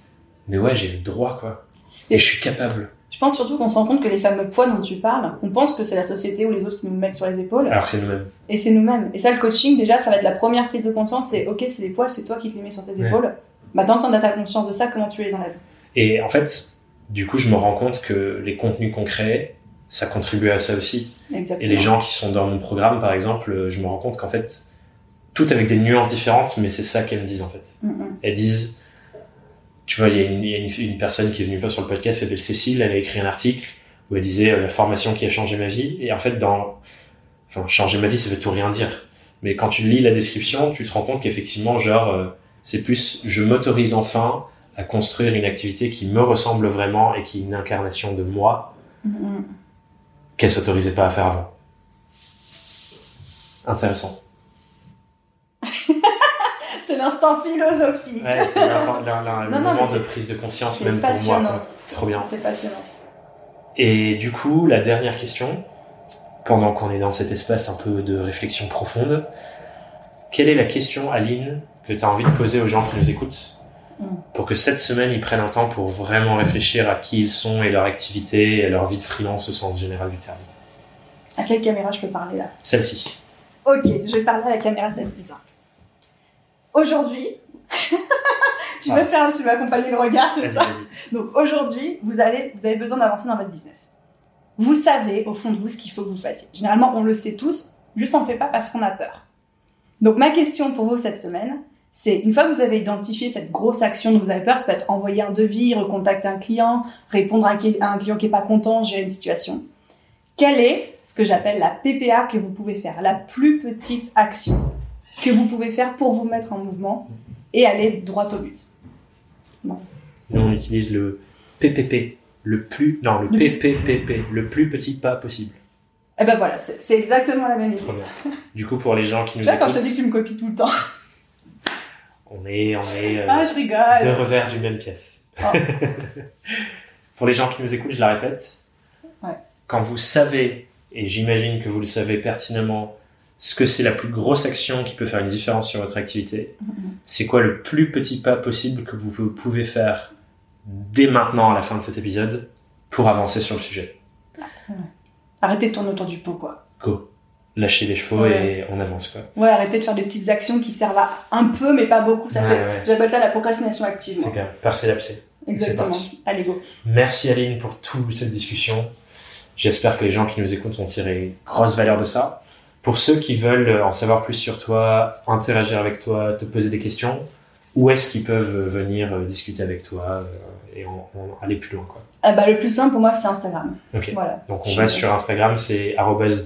mais ouais, j'ai le droit, quoi. Et je suis capable. Je pense surtout qu'on se rend compte que les fameux poids dont tu parles, on pense que c'est la société ou les autres qui nous mettent sur les épaules. Alors que c'est nous-mêmes. Et c'est nous-mêmes. Et ça, le coaching, déjà, ça va être la première prise de conscience. C'est ok, c'est les poils, c'est toi qui te les mets sur tes épaules. Tant que t'en as ta conscience de ça, comment tu les enlèves? Et en fait, du coup, je me rends compte que les contenus qu'on crée, ça contribue à ça aussi. Exactement. Et les gens qui sont dans mon programme, par exemple, je me rends compte qu'en fait, tout avec des nuances différentes, mais c'est ça qu'elles me disent en fait. Mm, mm. Elles disent, tu vois, il y a, une, il y a une- une personne qui est venue là sur le podcast, elle s'appelle Cécile, elle a écrit un article où elle disait euh, la formation qui a changé ma vie. Et en fait, dans, enfin, changer ma vie, ça veut tout rien dire. Mais quand tu lis la description, tu te rends compte qu'effectivement, genre, euh, c'est plus, je m'autorise enfin à construire une activité qui me ressemble vraiment et qui est une incarnation de moi Mm, mm. Qu'elle s'autorisait pas à faire avant. Intéressant. C'est l'instant philosophique. Ouais, c'est non, moment de prise de conscience même pour moi. quoi. Trop bien. C'est passionnant. Et du coup, la dernière question, pendant qu'on est dans cet espace un peu de réflexion profonde, quelle est la question, Aline, que tu as envie de poser aux gens qui nous écoutent? Pour que cette semaine, ils prennent un temps pour vraiment réfléchir à qui ils sont et leur activité et à leur vie de freelance au sens général du terme À quelle caméra je peux parler là? Celle-ci. Ok, je vais parler à la caméra, c'est le plus simple. Aujourd'hui, tu Ah. veux faire, tu veux accompagner le regard, c'est ça. Donc aujourd'hui, vous allez, vous avez besoin d'avancer dans votre business. Vous savez au fond de vous ce qu'il faut que vous fassiez. Généralement, on le sait tous, juste on le fait pas parce qu'on a peur. Donc ma question pour vous cette semaine, c'est une fois que vous avez identifié cette grosse action dont vous avez peur, ça peut être envoyer un devis, recontacter un client, répondre à un, client qui est pas content, gérer une situation. Quelle est ce que j'appelle la PPA que vous pouvez faire, la plus petite action que vous pouvez faire pour vous mettre en mouvement et aller droit au but? Nous, on utilise le PPP, le plus, non, le Le PPPP, le plus petit pas possible. Et ben voilà, c'est exactement la même idée. Trop bien. Du coup, pour les gens qui Tu nous vois, quand écoutent, je te dis que tu me copies tout le temps. On est, on est euh, Ah, je deux revers d'une même pièce. Oh. pour les gens qui nous écoutent, je la répète. Ouais. Quand vous savez, et j'imagine que vous le savez pertinemment, ce que c'est la plus grosse action qui peut faire une différence sur votre activité, Mhm. c'est quoi le plus petit pas possible que vous pouvez faire dès maintenant à la fin de cet épisode pour avancer sur le sujet? Arrêtez de tourner autour du pot, quoi. Go. Lâchez les chevaux Ouais. et on avance quoi. Ouais, arrêtez de faire des petites actions qui servent à un peu, mais pas beaucoup. Ça, Ouais, c'est, ouais. j'appelle ça la procrastination active. C'est clair. Percez l'abcès. Exactement. parti. Allez, go. Merci Aline pour toute cette discussion. J'espère que les gens qui nous écoutent vont tirer grosse valeur de ça. Pour ceux qui veulent en savoir plus sur toi, interagir avec toi, te poser des questions, où est-ce qu'ils peuvent venir euh, discuter avec toi euh, et aller plus loin quoi. Ah bah, le plus simple pour moi, c'est Instagram. Ok. Voilà. Donc on Je- va sur Instagram, c'est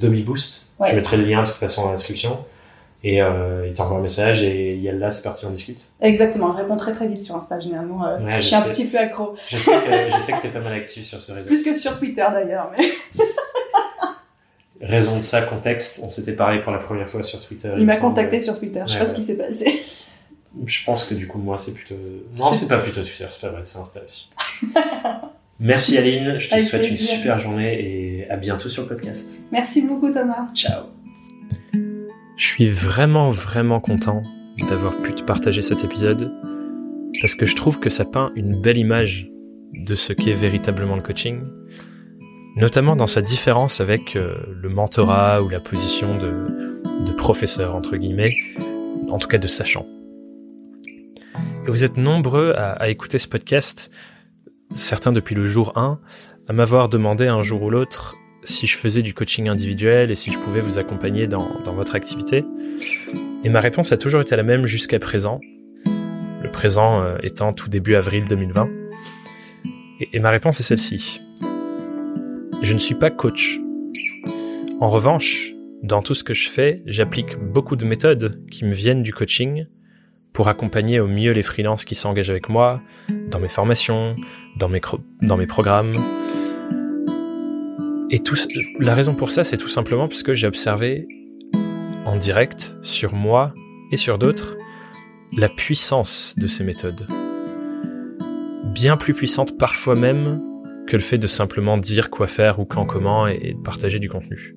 @dobiboost. Ouais. Je mettrai le lien de toute façon dans la description. Et euh, il t'envoie un message et Yalla, c'est parti, on discute. Exactement. Je réponds très très vite sur Insta, généralement. euh, Ouais, je je suis un petit peu accro. Je sais que je sais que t'es pas mal actif sur ce réseau. Plus que sur Twitter, d'ailleurs. Mais... Raison de ça, contexte, on s'était parlé pour la première fois sur Twitter. Il m'a contacté sur Twitter. Je sais Ouais, pas ce ouais. qui s'est passé. Je pense que du coup, moi, c'est plutôt. Non, C'est- c'est pas plutôt Twitter, c'est pas vrai, c'est Insta aussi. Merci Aline, je te Avec souhaite une super journée et à bientôt sur le podcast. Merci beaucoup, Thomas. Ciao. Je suis vraiment, vraiment content d'avoir pu te partager cet épisode parce que je trouve que ça peint une belle image de ce qu'est véritablement le coaching, notamment dans sa différence avec euh, le mentorat ou la position de, de professeur, entre guillemets, en tout cas de sachant. Vous êtes nombreux à, écouter ce podcast, certains depuis le jour 1, à m'avoir demandé un jour ou l'autre si je faisais du coaching individuel et si je pouvais vous accompagner dans, votre activité. Et ma réponse a toujours été la même jusqu'à présent, le présent euh, étant tout début avril 2020. Et, et ma réponse est celle-ci. Je ne suis pas coach. En revanche, dans tout ce que je fais, j'applique beaucoup de méthodes qui me viennent du coaching pour accompagner au mieux les freelances qui s'engagent avec moi, dans mes formations, dans mes, programmes. Et la raison pour ça, c'est tout simplement parce que j'ai observé en direct, sur moi et sur d'autres, la puissance de ces méthodes. Bien plus puissante parfois même que le fait de simplement dire quoi faire ou quand comment et, et de partager du contenu.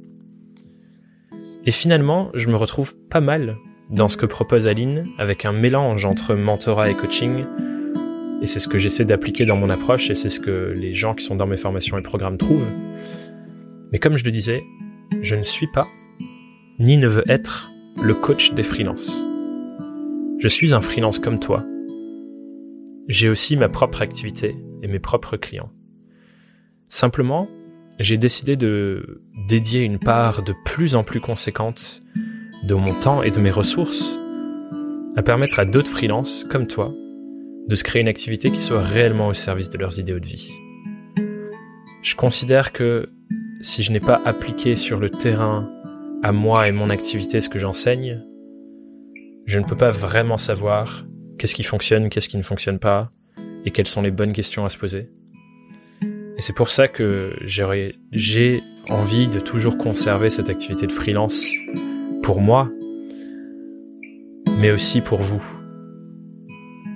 Et finalement, je me retrouve pas mal dans ce que propose Aline avec un mélange entre mentorat et coaching. Et c'est ce que j'essaie d'appliquer dans mon approche et c'est ce que les gens qui sont dans mes formations et programmes trouvent. Mais comme je le disais, je ne suis pas, ni ne veux être, le coach des freelances. Je suis un freelance comme toi. J'ai aussi ma propre activité et mes propres clients. Simplement, j'ai décidé de dédier une part de plus en plus conséquente de mon temps et de mes ressources à permettre à d'autres freelances comme toi de se créer une activité qui soit réellement au service de leurs idéaux de vie. Je considère que si je n'ai pas appliqué sur le terrain à moi et mon activité ce que j'enseigne, je ne peux pas vraiment savoir qu'est-ce qui fonctionne, qu'est-ce qui ne fonctionne pas, et quelles sont les bonnes questions à se poser. Et c'est pour ça que j'ai envie de toujours conserver cette activité de freelance pour moi, mais aussi pour vous.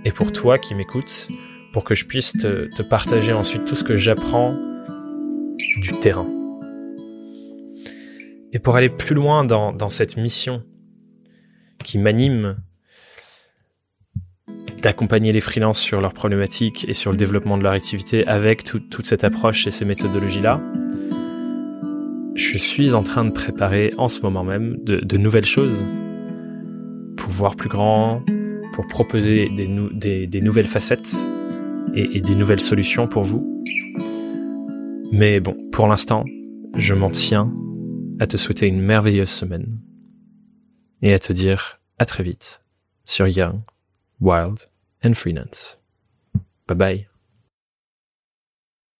Et pour toi qui m'écoutes, pour que je puisse te, partager ensuite tout ce que j'apprends du terrain. Et pour aller plus loin dans, cette mission qui m'anime d'accompagner les freelances sur leurs problématiques et sur le développement de leur activité avec toute cette approche et ces méthodologies-là. Je suis en train de préparer en ce moment même de, nouvelles choses pour voir plus grand, pour proposer des, nouvelles facettes et, et des nouvelles solutions pour vous. Mais bon, pour l'instant, je m'en tiens à te souhaiter une merveilleuse semaine et à te dire à très vite sur Young, Wild and Freelance. Bye bye.